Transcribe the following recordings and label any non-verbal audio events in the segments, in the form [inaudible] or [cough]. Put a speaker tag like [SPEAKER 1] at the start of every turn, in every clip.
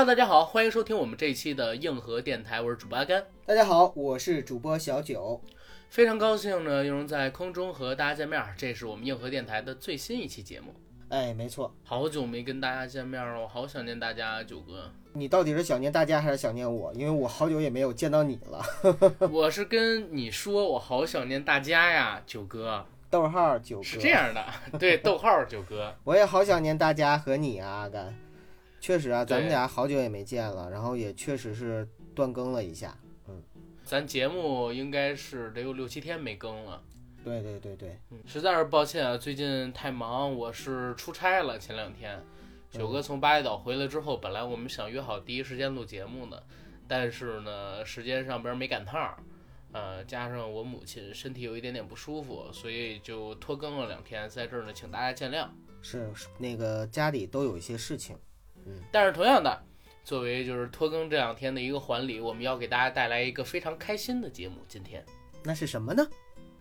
[SPEAKER 1] Hello，大家好，欢迎收听我们这一期的硬核电台，我是主播阿甘。
[SPEAKER 2] 大家好，我是主播小九。
[SPEAKER 1] 非常高兴呢，又能在空中和大家见面，这是我们硬核电台的最新一期节目。
[SPEAKER 2] 哎，没错，
[SPEAKER 1] 好久没跟大家见面了，我好想念大家，九哥。
[SPEAKER 2] 你到底是想念大家还是想念我？因为我好久也没有见到你了。[laughs] [laughs]
[SPEAKER 1] 我是跟你说，我好想念大家呀，九哥。
[SPEAKER 2] 逗号九哥
[SPEAKER 1] 是这样的，对，[laughs] 逗号九哥。
[SPEAKER 2] 我也好想念大家和你啊，阿甘。确实啊，咱们俩好久也没见了，然后也确实是断更了一下。
[SPEAKER 1] 嗯咱节目应该是得有六七天没更了，
[SPEAKER 2] 对对对对，
[SPEAKER 1] 嗯，实在是抱歉啊，最近太忙，我是出差了，前两天。九哥从巴厘岛回来之后，本来我们想约好第一时间录节目的，但是呢，时间上边没赶趟儿，呃，加上我母亲身体有一点点不舒服，所以就拖更了两天，在这儿呢，请大家见谅。
[SPEAKER 2] 是是那个家里都有一些事情。
[SPEAKER 1] 但是同样的，作为就是拖更这两天的一个还礼，我们要给大家带来一个非常开心的节目，今天
[SPEAKER 2] 那是什么呢？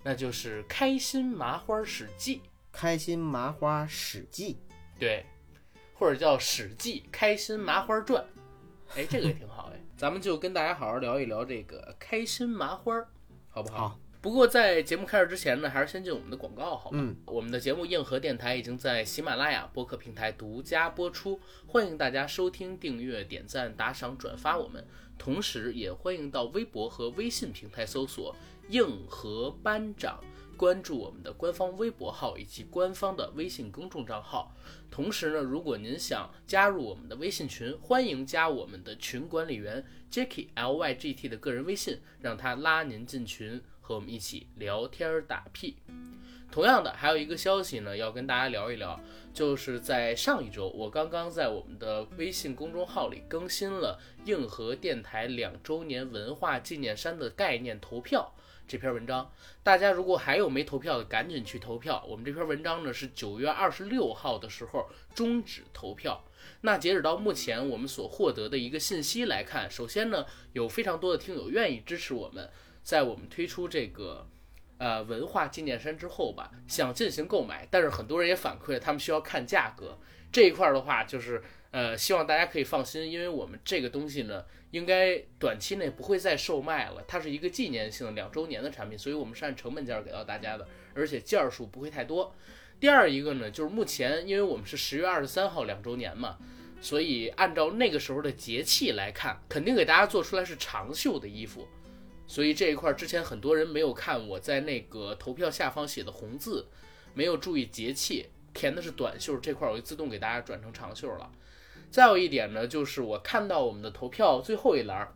[SPEAKER 1] 那就是《开心麻花史记》，
[SPEAKER 2] 开心麻花史记。
[SPEAKER 1] 对，或者叫《史记开心麻花传》。哎，这个也挺好哎，咱们就跟大家好好聊一聊这个开心麻花，好不好？
[SPEAKER 2] 好
[SPEAKER 1] 不过在节目开始之前呢，还是先进我们的广告，好吗？
[SPEAKER 2] 嗯，
[SPEAKER 1] 我们的节目硬核电台已经在喜马拉雅播客平台独家播出，欢迎大家收听、订阅、点赞、打赏、转发我们，同时也欢迎到微博和微信平台搜索“硬核班长”，关注我们的官方微博号以及官方的微信公众账号。同时呢，如果您想加入我们的微信群，欢迎加我们的群管理员 Jacky L Y G T 的个人微信，让他拉您进群，和我们一起聊天儿打屁。同样的，还有一个消息呢，要跟大家聊一聊，就是在上一周，我刚刚在我们的微信公众号里更新了硬核电台两周年文化纪念山的概念投票这篇文章。大家如果还有没投票的，赶紧去投票。我们这篇文章呢是九月二十六号的时候终止投票。那截止到目前，我们所获得的一个信息来看，首先呢，有非常多的听友愿意支持我们，在我们推出这个呃文化纪念衫之后吧，想进行购买，但是很多人也反馈他们需要看价格这一块儿的话，就是呃希望大家可以放心，因为我们这个东西呢，应该短期内不会再售卖了，它是一个纪念性的两周年的产品，所以我们是按成本价给到大家的，而且件数不会太多。第二一个呢，就是目前因为我们是十月二十三号两周年嘛，所以按照那个时候的节气来看，肯定给大家做出来是长袖的衣服。所以这一块之前很多人没有看我在那个投票下方写的红字，没有注意节气，填的是短袖这块，我就自动给大家转成长袖了。再有一点呢，就是我看到我们的投票最后一栏，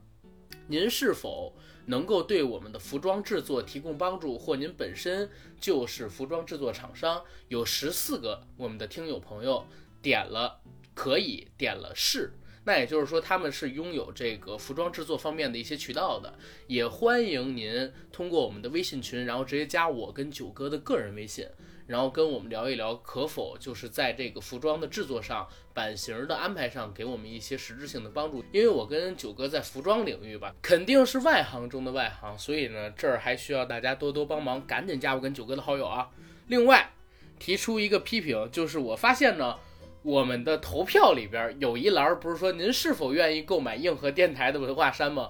[SPEAKER 1] 您是否能够对我们的服装制作提供帮助，或您本身就是服装制作厂商，有十四个我们的听友朋友点了可以，点了是。那也就是说，他们是拥有这个服装制作方面的一些渠道的，也欢迎您通过我们的微信群，然后直接加我跟九哥的个人微信，然后跟我们聊一聊，可否就是在这个服装的制作上、版型的安排上给我们一些实质性的帮助。因为我跟九哥在服装领域吧，肯定是外行中的外行，所以呢，这儿还需要大家多多帮忙，赶紧加我跟九哥的好友啊！另外，提出一个批评，就是我发现呢。我们的投票里边有一栏，不是说您是否愿意购买硬核电台的文化衫吗？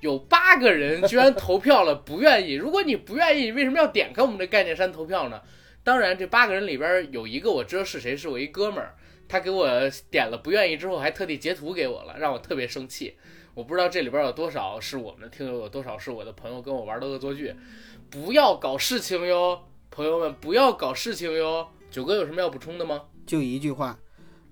[SPEAKER 1] 有八个人居然投票了不愿意。如果你不愿意，为什么要点开我们的概念衫投票呢？当然，这八个人里边有一个我知道是谁，是我一哥们儿，他给我点了不愿意之后，还特地截图给我了，让我特别生气。我不知道这里边有多少是我们的听友，有多少是我的朋友跟我玩的恶作剧。不要搞事情哟，朋友们，不要搞事情哟。九哥有什么要补充的吗？
[SPEAKER 2] 就一句话，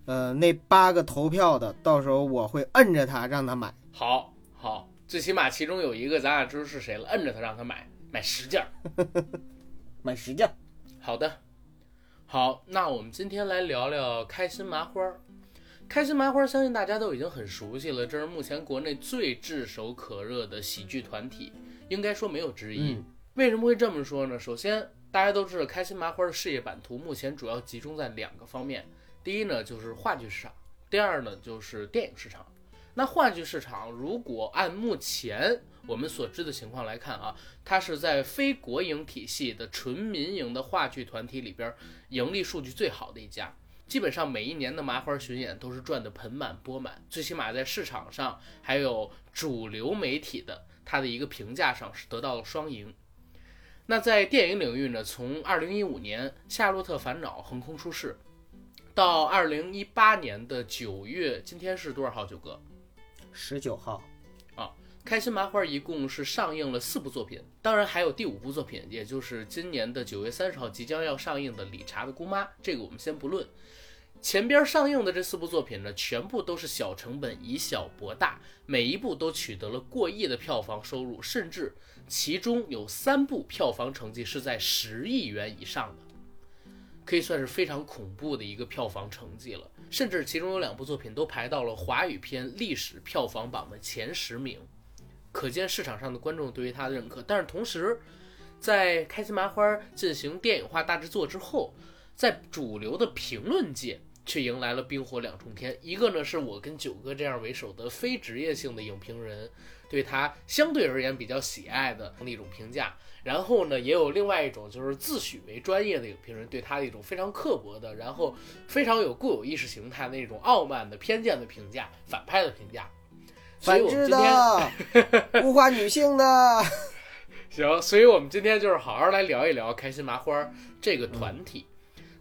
[SPEAKER 2] 呃，那八个投票的，到时候我会摁着他让他买。
[SPEAKER 1] 好好，最起码其中有一个咱俩知道是谁了，摁着他让他买，买十件儿。[laughs]
[SPEAKER 2] 买十件。
[SPEAKER 1] 好的，好，那我们今天来聊聊开心麻花儿。开心麻花儿，相信大家都已经很熟悉了，这是目前国内最炙手可热的喜剧团体，应该说没有之一。
[SPEAKER 2] 嗯
[SPEAKER 1] 为什么会这么说呢？首先，大家都知道开心麻花的事业版图目前主要集中在两个方面，第一呢就是话剧市场，第二呢就是电影市场。那话剧市场，如果按目前我们所知的情况来看啊，它是在非国营体系的纯民营的话剧团体里边盈利数据最好的一家。基本上每一年的麻花巡演都是赚得盆满钵满，最起码在市场上还有主流媒体的它的一个评价上是得到了双赢。那在电影领域呢，从二零一五年《夏洛特烦恼》横空出世，到二零一八年的九月，今天是多少号？九哥，
[SPEAKER 2] 十九号。
[SPEAKER 1] 啊开心麻花一共是上映了四部作品，当然还有第五部作品，也就是今年的九月三十号即将要上映的《理查的姑妈》，这个我们先不论。前边上映的这四部作品呢，全部都是小成本，以小博大，每一部都取得了过亿的票房收入，甚至其中有三部票房成绩是在十亿元以上的，可以算是非常恐怖的一个票房成绩了。甚至其中有两部作品都排到了华语片历史票房榜的前十名。可见市场上的观众对于他的认可，但是同时，在开心麻花进行电影化大制作之后，在主流的评论界却迎来了冰火两重天。一个呢是我跟九哥这样为首的非职业性的影评人对他相对而言比较喜爱的那种评价，然后呢也有另外一种就是自诩为专业的影评人对他的一种非常刻薄的，然后非常有固有意识形态那种傲慢的偏见的评价，反派的评价。
[SPEAKER 2] 反制的，[laughs] 物化女性的，
[SPEAKER 1] 行，所以我们今天就是好好来聊一聊开心麻花这个团体。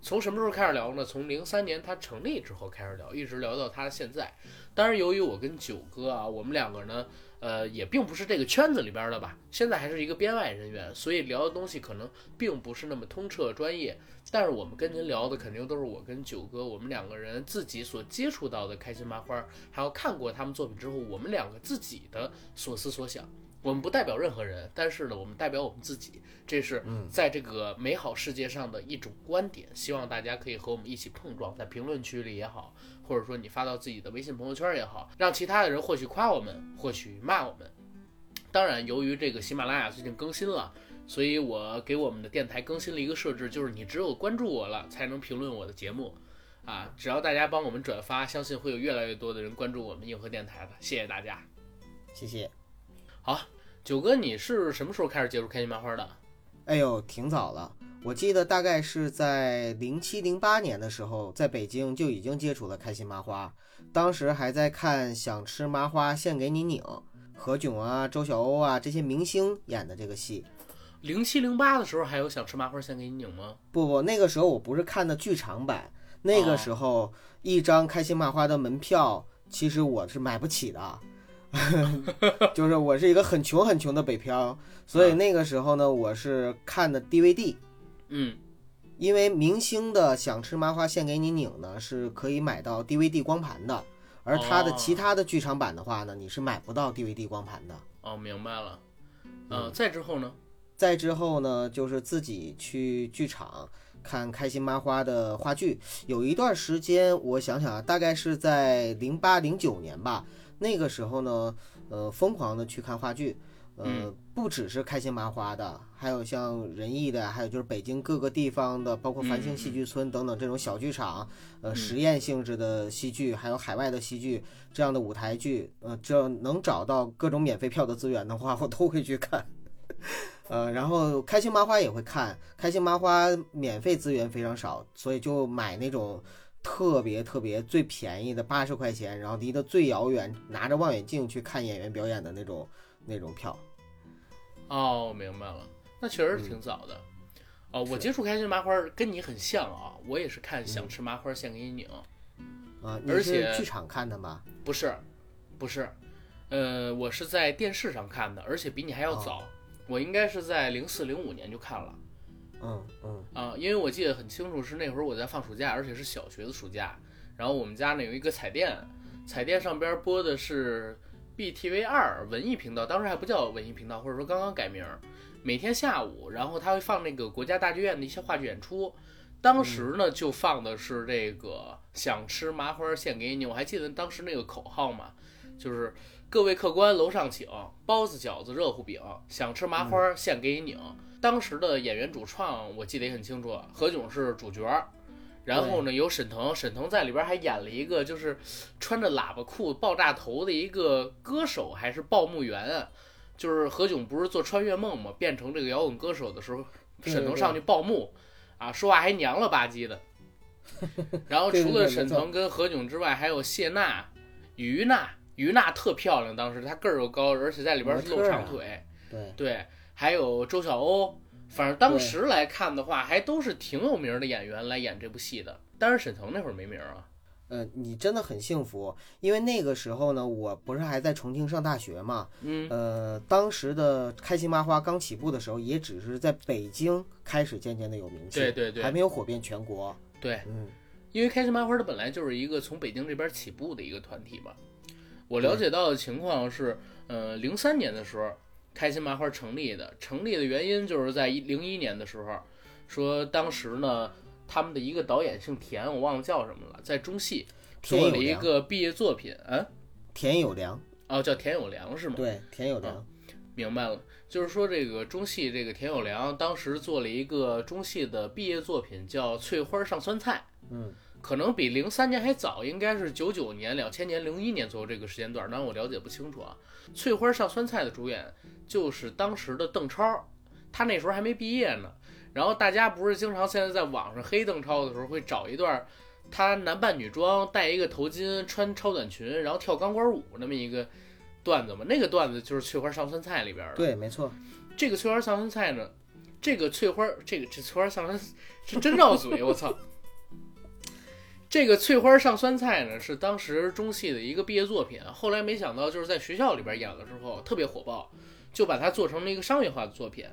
[SPEAKER 1] 从什么时候开始聊呢？从零三年它成立之后开始聊，一直聊到它现在。当然，由于我跟九哥啊，我们两个呢，呃，也并不是这个圈子里边的吧，现在还是一个编外人员，所以聊的东西可能并不是那么通彻专业。但是我们跟您聊的肯定都是我跟九哥我们两个人自己所接触到的开心麻花，还有看过他们作品之后，我们两个自己的所思所想。我们不代表任何人，但是呢，我们代表我们自己，这是在这个美好世界上的一种观点。希望大家可以和我们一起碰撞，在评论区里也好，或者说你发到自己的微信朋友圈也好，让其他的人或许夸我们，或许骂我们。当然，由于这个喜马拉雅最近更新了，所以我给我们的电台更新了一个设置，就是你只有关注我了，才能评论我的节目。啊，只要大家帮我们转发，相信会有越来越多的人关注我们硬核电台的。谢谢大家，
[SPEAKER 2] 谢谢。
[SPEAKER 1] 好。九哥，你是什么时候开始接触开心麻花的？
[SPEAKER 2] 哎呦，挺早了，我记得大概是在零七零八年的时候，在北京就已经接触了开心麻花，当时还在看《想吃麻花献给你拧》，何炅啊、周晓鸥啊这些明星演的这个戏。
[SPEAKER 1] 零七零八的时候还有《想吃麻花献给你拧》吗？
[SPEAKER 2] 不不，那个时候我不是看的剧场版，那个时候一张开心麻花的门票，其实我是买不起的。[laughs] 就是我是一个很穷很穷的北漂，所以那个时候呢，我是看的 DVD。
[SPEAKER 1] 嗯，
[SPEAKER 2] 因为明星的《想吃麻花献给你拧》呢是可以买到 DVD 光盘的，而他的其他的剧场版的话呢，你是买不到 DVD 光盘的。
[SPEAKER 1] 哦，明白了。嗯，再之后呢？
[SPEAKER 2] 再之后呢，就是自己去剧场看开心麻花的话剧。有一段时间，我想想啊，大概是在零八零九年吧。那个时候呢，呃，疯狂的去看话剧，呃，不只是开心麻花的，还有像仁义的，还有就是北京各个地方的，包括繁星戏剧村等等这种小剧场，呃，实验性质的戏剧，还有海外的戏剧这样的舞台剧，呃，只要能找到各种免费票的资源的话，我都会去看，呃，然后开心麻花也会看，开心麻花免费资源非常少，所以就买那种。特别特别最便宜的八十块钱，然后离得最遥远，拿着望远镜去看演员表演的那种那种票。
[SPEAKER 1] 哦，明白了，那确实挺早的。哦，我接触开心麻花跟你很像啊，我也是看想吃麻花献给你拧。
[SPEAKER 2] 啊，
[SPEAKER 1] 而且
[SPEAKER 2] 剧场看的吗？
[SPEAKER 1] 不是，不是，呃，我是在电视上看的，而且比你还要早，我应该是在零四零五年就看了。
[SPEAKER 2] 嗯嗯
[SPEAKER 1] 啊，因为我记得很清楚，是那会儿我在放暑假，而且是小学的暑假。然后我们家呢有一个彩电，彩电上边播的是 BTV 二文艺频道，当时还不叫文艺频道，或者说刚刚改名。每天下午，然后他会放那个国家大剧院的一些话剧演出。当时呢就放的是这个想吃麻花献给你，我还记得当时那个口号嘛，就是各位客官楼上请，包子饺子热乎饼，想吃麻花献给你拧。当时的演员主创我记得也很清楚，何炅是主角，然后呢有沈腾，沈腾在里边还演了一个就是穿着喇叭裤、爆炸头的一个歌手，还是报幕员啊？就是何炅不是做穿越梦嘛，变成这个摇滚歌手的时候，沈腾上去报幕，啊，说话还娘了吧唧的，[laughs] 然后除了沈腾跟何炅之外，还有谢娜、于娜，于娜特漂亮，当时她个儿又高，而且在里边是露长腿。
[SPEAKER 2] 对，
[SPEAKER 1] 对，还有周晓鸥，反正当时来看的话，还都是挺有名的演员来演这部戏的。但是沈腾那会儿没名啊。
[SPEAKER 2] 呃，你真的很幸福，因为那个时候呢，我不是还在重庆上大学嘛，
[SPEAKER 1] 嗯，
[SPEAKER 2] 呃，当时的开心麻花刚起步的时候，也只是在北京开始渐渐的有名气，
[SPEAKER 1] 对对对
[SPEAKER 2] 还没有火遍全国。
[SPEAKER 1] 对，
[SPEAKER 2] 嗯，
[SPEAKER 1] 因为开心麻花它本来就是一个从北京这边起步的一个团体嘛。我了解到的情况是，呃，零三年的时候，开心麻花成立的，成立的原因就是在零一年的时候，说当时呢，他们的一个导演姓田，我忘了叫什么了，在中戏做了一个毕业作品，啊，
[SPEAKER 2] 田有良，
[SPEAKER 1] 哦，叫田有良是吗？
[SPEAKER 2] 对，田有良，
[SPEAKER 1] 明白了，就是说这个中戏这个田有良当时做了一个中戏的毕业作品，叫《翠花上酸菜》。
[SPEAKER 2] 嗯，
[SPEAKER 1] 可能比零三年还早，应该是九九年、两千年、零一年左右这个时间段，当然我了解不清楚啊。《翠花上酸菜》的主演就是当时的邓超，他那时候还没毕业呢。然后大家不是经常现在在网上黑邓超的时候，会找一段他男扮女装，戴一个头巾，穿超短裙，然后跳钢管舞那么一个段子嘛？那个段子就是《翠花上酸菜》里边的。
[SPEAKER 2] 对，没错，
[SPEAKER 1] 这个翠花上酸菜呢，这个翠花，这个这翠花上酸是真绕嘴，我操！这个翠花上酸菜呢，是当时中戏的一个毕业作品，后来没想到就是在学校里边演了之后特别火爆，就把它做成了一个商业化的作品，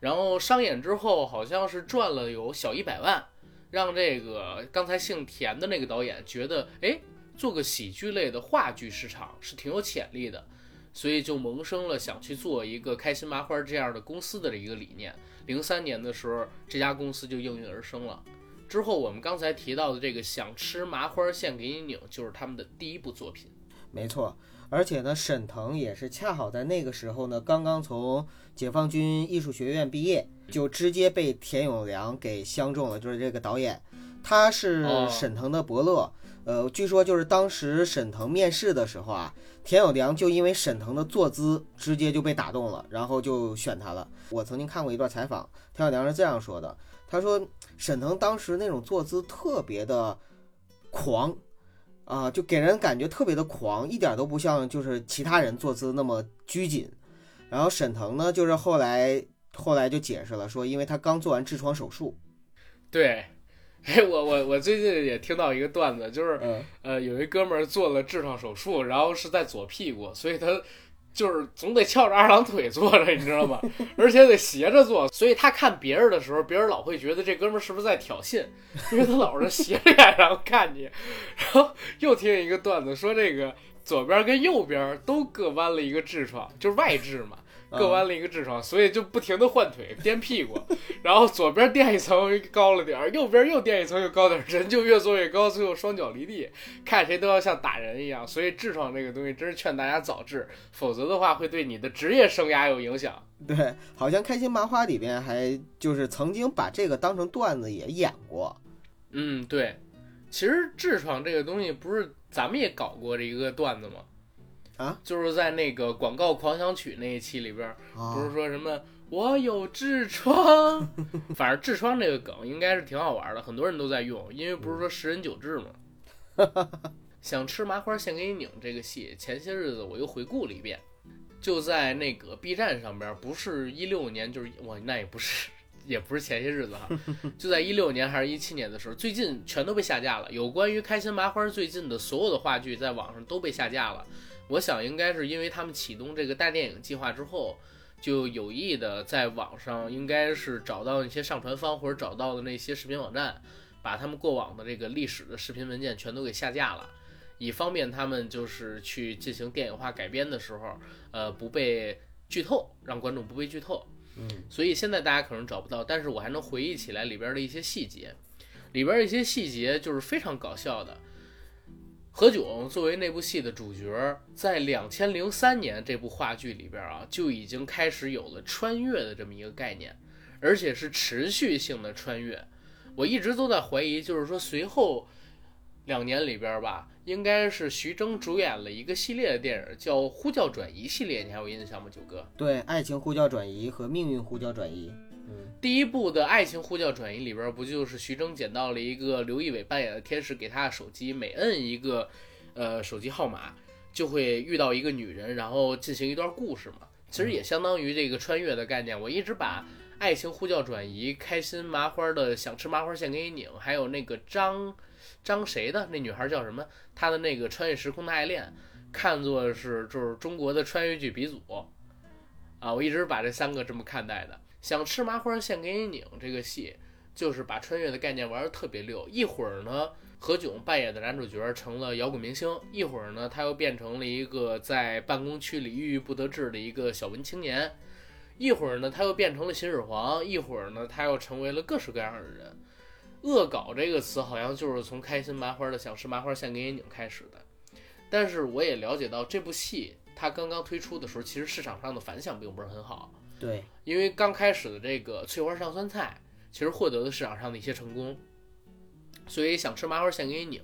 [SPEAKER 1] 然后上演之后好像是赚了有小一百万，让这个刚才姓田的那个导演觉得，哎，做个喜剧类的话剧市场是挺有潜力的。所以就萌生了想去做一个开心麻花这样的公司的这一个理念。零三年的时候，这家公司就应运而生了。之后我们刚才提到的这个“想吃麻花献给你拧”，就是他们的第一部作品。
[SPEAKER 2] 没错。而且呢，沈腾也是恰好在那个时候呢，刚刚从解放军艺术学院毕业，就直接被田永良给相中了，就是这个导演，他是
[SPEAKER 1] 哦
[SPEAKER 2] 沈腾的伯乐。呃，据说就是当时沈腾面试的时候啊，田有良就因为沈腾的坐姿直接就被打动了，然后就选他了。我曾经看过一段采访，田有良是这样说的：他说沈腾当时那种坐姿特别的狂，啊，就给人感觉特别的狂，一点都不像就是其他人坐姿那么拘谨。然后沈腾呢，就是后来后来就解释了，说因为他刚做完痔疮手术，
[SPEAKER 1] 对，哎，我我我最近也听到一个段子，就是
[SPEAKER 2] 嗯，
[SPEAKER 1] 呃，有一哥们儿做了痔疮手术，然后是在左屁股，所以他就是总得翘着二郎腿坐着，你知道吗？[laughs] 而且得斜着坐，所以他看别人的时候，别人老会觉得这哥们儿是不是在挑衅，因为他老是斜着眼然后看你。然后又听见一个段子说，这个左边跟右边都各弯了一个痔疮，就是外痔嘛。各弯了一个痔疮，所以就不停的换腿颠屁股，然后左边垫一层高了点儿，右边又垫一层又高点儿，人就越坐越高，最后双脚离地，看谁都要像打人一样。所以痔疮这个东西真是劝大家早治，否则的话会对你的职业生涯有影响。
[SPEAKER 2] 对，好像开心麻花里边还就是曾经把这个当成段子也演过，
[SPEAKER 1] 嗯，对，其实痔疮这个东西不是咱们也搞过这一个段子吗？
[SPEAKER 2] 啊，
[SPEAKER 1] 就是在那个广告狂想曲那一期里边，
[SPEAKER 2] 啊，
[SPEAKER 1] 不是说什么我有痔疮，反正痔疮这个梗应该是挺好玩的，很多人都在用，因为不是说十人九痔嘛。[laughs] 想吃麻花献给你拧这个戏，前些日子我又回顾了一遍，就在那个 B 站上边，不是一六年，就是我那也不是，[laughs] 也不是前些日子哈，[laughs] 就在一六年还是一七年的时候，最近全都被下架了。有关于开心麻花最近的所有的话剧，在网上都被下架了。我想应该是因为他们启动这个大电影计划之后，就有意的在网上应该是找到一些上传方或者找到的那些视频网站，把他们过往的这个历史的视频文件全都给下架了，以方便他们就是去进行电影化改编的时候，呃，不被剧透，让观众不被剧透。
[SPEAKER 2] 嗯，
[SPEAKER 1] 所以现在大家可能找不到，但是我还能回忆起来里边的一些细节，里边的一些细节就是非常搞笑的。何炅作为那部戏的主角，在两千零三年这部话剧里边啊，就已经开始有了穿越的这么一个概念，而且是持续性的穿越。我一直都在怀疑，就是说随后两年里边吧，应该是徐峥主演了一个系列的电影，叫《呼叫转移》系列，你还有印象吗，九哥？
[SPEAKER 2] 对，爱情呼叫转移和命运呼叫转移，
[SPEAKER 1] 第一部的爱情呼叫转移里边，不就是徐峥捡到了一个刘仪伟扮演的天使给他的手机，每摁一个呃手机号码，就会遇到一个女人，然后进行一段故事嘛？其实也相当于这个穿越的概念。我一直把爱情呼叫转移、开心麻花的想吃麻花献给你拧，还有那个张张谁的那女孩叫什么？她的那个穿越时空的爱恋，看作是就是中国的穿越剧鼻祖啊！我一直把这三个这么看待的。想吃麻花献给你拧这个戏，就是把穿越的概念玩的特别溜。一会儿呢，何炅扮演的男主角成了摇滚明星；一会儿呢，他又变成了一个在办公区里郁郁不得志的一个小文青年；一会儿呢，他又变成了秦始皇；一会儿呢，他又成为了各式各样的人。恶搞这个词好像就是从开心麻花的想吃麻花献给你拧开始的。但是我也了解到，这部戏它刚刚推出的时候，其实市场上的反响并不是很好。
[SPEAKER 2] 对，
[SPEAKER 1] 因为刚开始的这个翠花上酸菜，其实获得了市场上的一些成功，所以想吃麻花现给你拧，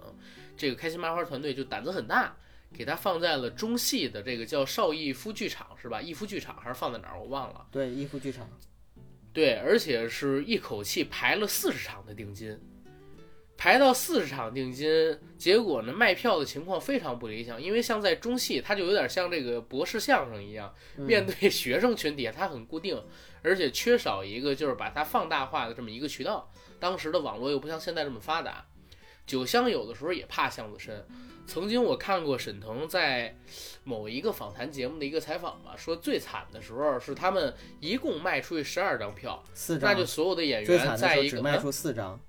[SPEAKER 1] 这个开心麻花团队就胆子很大，给它放在了中戏的这个叫邵逸夫剧场是吧？逸夫剧场还是放在哪儿我忘了。
[SPEAKER 2] 对，逸夫剧场。
[SPEAKER 1] 对，而且是一口气排了四十场的定金。排到四十场定金，结果呢卖票的情况非常不理想，因为像在中戏，它就有点像这个博士相声一样，面对学生群体，它很固定，而且缺少一个就是把它放大化的这么一个渠道。当时的网络又不像现在这么发达，酒香有的时候也怕巷子深。曾经我看过沈腾在某一个访谈节目的一个采访吧，说最惨的时候是他们一共卖出去十二张票，
[SPEAKER 2] 四
[SPEAKER 1] 张，那就所有的演员在一个
[SPEAKER 2] 只卖出四张。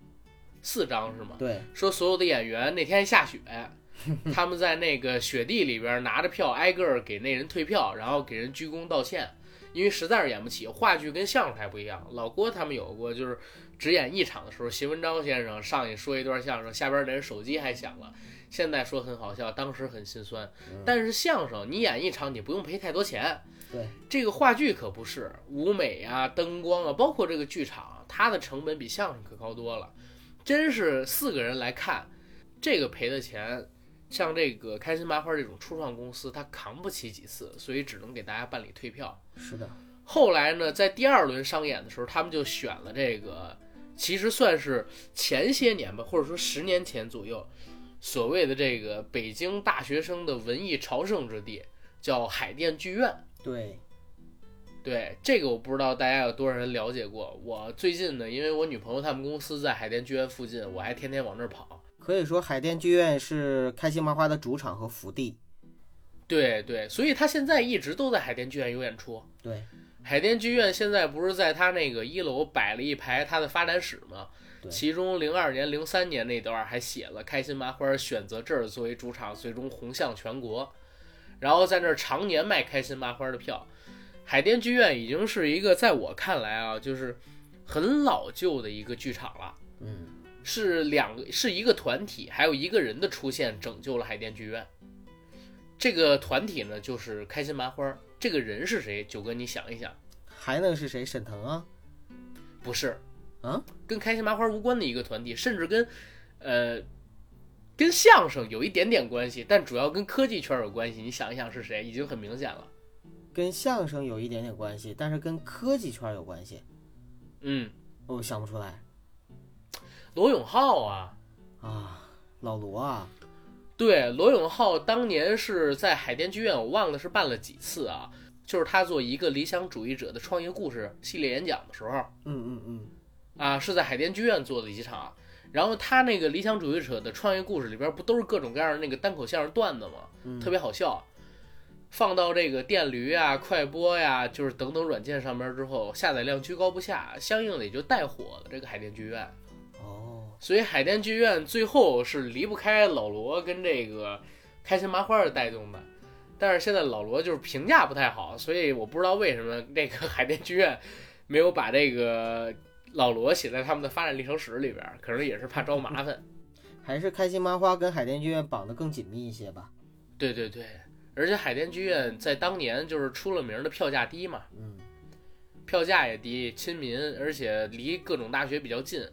[SPEAKER 1] 四张是吗？
[SPEAKER 2] 对，
[SPEAKER 1] 说所有的演员那天下雪，他们在那个雪地里边拿着票挨个给那人退票，然后给人鞠躬道歉，因为实在是演不起。话剧跟相声还不一样，老郭他们有过，就是只演一场的时候，邢文章先生上去说一段相声，下边的人手机还响了。现在说很好笑，当时很心酸。但是相声你演一场，你不用赔太多钱。
[SPEAKER 2] 对，
[SPEAKER 1] 这个话剧可不是，舞美啊、灯光啊，包括这个剧场，它的成本比相声可高多了。真是四个人来看，这个赔的钱，像这个开心麻花这种初创公司，他扛不起几次，所以只能给大家办理退票。
[SPEAKER 2] 是的。
[SPEAKER 1] 后来呢，在第二轮商演的时候，他们就选了这个，其实算是前些年吧，或者说十年前左右，所谓的这个北京大学生的文艺朝圣之地，叫海淀剧院。
[SPEAKER 2] 对。
[SPEAKER 1] 对这个我不知道大家有多少人了解过。我最近呢，因为我女朋友他们公司在海淀剧院附近，我还天天往那儿跑。
[SPEAKER 2] 可以说海淀剧院是开心麻花的主场和福地。
[SPEAKER 1] 对对，所以他现在一直都在海淀剧院有演出。
[SPEAKER 2] 对，
[SPEAKER 1] 海淀剧院现在不是在他那个一楼摆了一排他的发展史吗？其中零二年、零三年那段还写了开心麻花选择这儿作为主场，最终红向全国，然后在那儿常年卖开心麻花的票。海淀剧院已经是一个在我看来啊，就是很老旧的一个剧场了。
[SPEAKER 2] 嗯，
[SPEAKER 1] 是两个，是一个团体，还有一个人的出现拯救了海淀剧院。这个团体呢，就是开心麻花。这个人是谁？九哥，你想一想，
[SPEAKER 2] 还能是谁？沈腾啊？
[SPEAKER 1] 不是，
[SPEAKER 2] 啊，
[SPEAKER 1] 跟开心麻花无关的一个团体，甚至跟呃跟相声有一点点关系，但主要跟科技圈有关系。你想一想是谁？已经很明显了。
[SPEAKER 2] 跟相声有一点点关系，但是跟科技圈有关系。
[SPEAKER 1] 嗯，
[SPEAKER 2] 我想不出来。
[SPEAKER 1] 罗永浩啊
[SPEAKER 2] 啊，老罗啊，
[SPEAKER 1] 对，罗永浩当年是在海淀剧院，我忘了是办了几次啊。就是他做一个理想主义者的创业故事系列演讲的时候，
[SPEAKER 2] 嗯嗯嗯，
[SPEAKER 1] 啊，是在海淀剧院做的几场。然后他那个理想主义者的创业故事里边，不都是各种各样的那个单口相声段子吗？特别好笑。放到这个电驴啊、快播呀，就是等等软件上面之后，下载量居高不下，相应的也就带火了这个海淀剧院。
[SPEAKER 2] 哦，
[SPEAKER 1] 所以海淀剧院最后是离不开老罗跟这个开心麻花的带动的。但是现在老罗就是评价不太好，所以我不知道为什么这个 [laughs] 海淀剧院没有把这个老罗写在他们的发展历程史里边，可能也是怕招麻烦。[laughs]
[SPEAKER 2] 还是开心麻花跟海淀剧院绑得更紧密一些吧。
[SPEAKER 1] 对对对。而且海淀剧院在当年就是出了名的票价低嘛，
[SPEAKER 2] 嗯，
[SPEAKER 1] 票价也低，亲民，而且离各种大学比较近，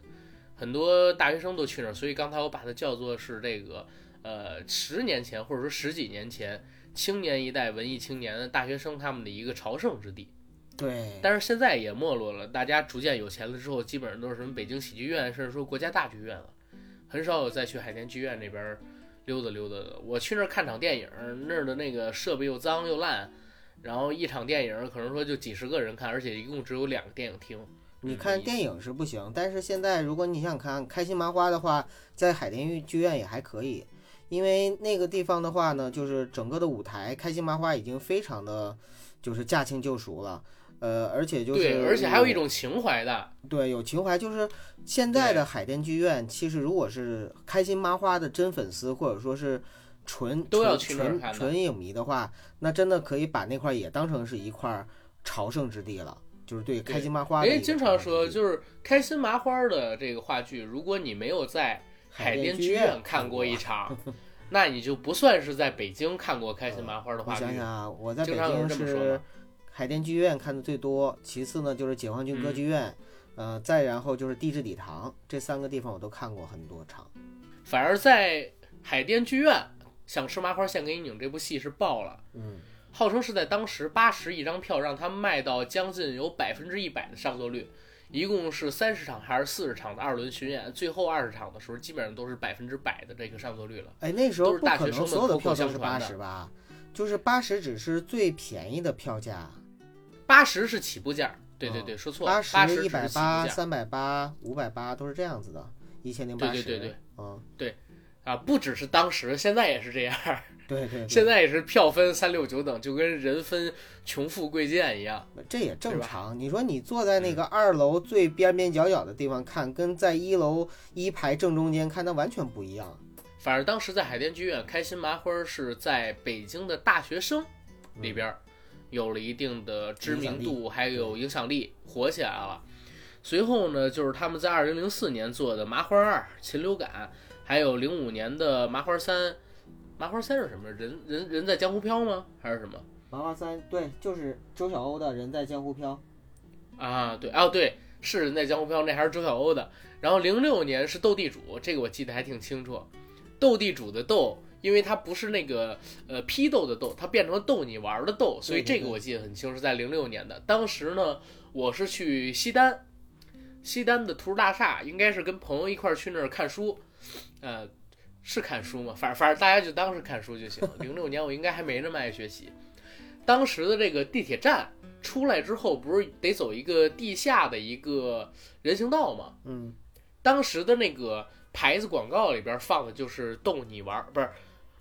[SPEAKER 1] 很多大学生都去那儿。所以刚才我把它叫做是这个，呃，十年前或者说十几年前青年一代文艺青年大学生他们的一个朝圣之地。
[SPEAKER 2] 对，
[SPEAKER 1] 但是现在也没落了，大家逐渐有钱了之后，基本上都是什么北京喜剧院，甚至说国家大剧院了，很少有再去海淀剧院那边溜达溜达的。我去那儿看场电影，那儿的那个设备又脏又烂，然后一场电影可能说就几十个人看，而且一共只有两个电影厅。
[SPEAKER 2] 你看电影是不行，但是现在如果你想看开心麻花的话，在海淀剧院也还可以，因为那个地方的话呢，就是整个的舞台开心麻花已经非常的，就是驾轻就熟了。呃，而且就是
[SPEAKER 1] 对，而且还有一种情怀的，
[SPEAKER 2] 对，有情怀。就是现在的海淀剧院，其实如果是开心麻花的真粉丝，或者说是纯
[SPEAKER 1] 都要
[SPEAKER 2] 纯
[SPEAKER 1] 去
[SPEAKER 2] 纯纯影迷的话，那真的可以把那块儿也当成是一块儿朝圣之地了。就是对开心麻花的一
[SPEAKER 1] 哎，
[SPEAKER 2] 个
[SPEAKER 1] 经常说就是开心麻花的这个话剧，如果你没有在海淀剧院看过一场，[laughs] 那你就不算是在北京看过开心麻花的话剧
[SPEAKER 2] 想。想啊，我在北京
[SPEAKER 1] 这么说
[SPEAKER 2] 海淀剧院看的最多，其次呢就是解放军歌剧院，呃，再然后就是地质礼堂，这三个地方我都看过很多场。
[SPEAKER 1] 反而在海淀剧院，《想吃麻花献给你拧》这部戏是爆了，
[SPEAKER 2] 嗯，
[SPEAKER 1] 号称是在当时八十一张票，让他卖到将近有百分之一百的上座率。一共是三十场还是四十场的二轮巡演，最后二十场的时候，基本上都是百分之百的这个上座率了。
[SPEAKER 2] 哎，那时候
[SPEAKER 1] 大学
[SPEAKER 2] 不可能
[SPEAKER 1] 生们口口
[SPEAKER 2] 所有的票都是八十吧？就是八十只是最便宜的票价，
[SPEAKER 1] 八十是起步价，对对对，说错了，
[SPEAKER 2] 八十、一百八、
[SPEAKER 1] 价
[SPEAKER 2] 三百八、五百八都是这样子的，一千零
[SPEAKER 1] 对
[SPEAKER 2] 八十。
[SPEAKER 1] 对对对，
[SPEAKER 2] 嗯，对
[SPEAKER 1] 啊，不只是当时，现在也是这样，
[SPEAKER 2] 对对对，
[SPEAKER 1] 现在也是票分三六九等，就跟人分穷富贵贱一样。
[SPEAKER 2] 这也正常。你说你坐在那个二楼最边边角角的地方看，跟在一楼一排正中间看，那完全不一样。
[SPEAKER 1] 反正当时在海淀剧院，开心麻花是在北京的大学生里边儿有了一定的知名度，还有影响力，火起来了。随后呢，就是他们在二零零四年做的《麻花二》《禽流感》，还有零五年的《麻花三》。麻花三是什么？人人人在江湖飘吗？还是什么？
[SPEAKER 2] 麻花三对，就是周晓鸥的《人在江湖飘》。
[SPEAKER 1] 啊，对，哦对，是人在江湖飘，那还是周晓鸥的。然后零六年是斗地主，这个我记得还挺清楚。斗地主的斗，因为它不是那个呃批斗的斗，它变成了逗你玩儿的逗，所以这个我记得很清楚，是在零六年的。当时呢，我是去西单，西单的图书大厦，应该是跟朋友一块儿去那儿看书，呃，是看书吗？反正反正大家就当是看书就行了。零六年我应该还没那么爱学习。当时的这个地铁站出来之后，不是得走一个地下的一个人行道吗？
[SPEAKER 2] 嗯，
[SPEAKER 1] 当时的那个牌子广告里边放的就是逗你玩儿，不是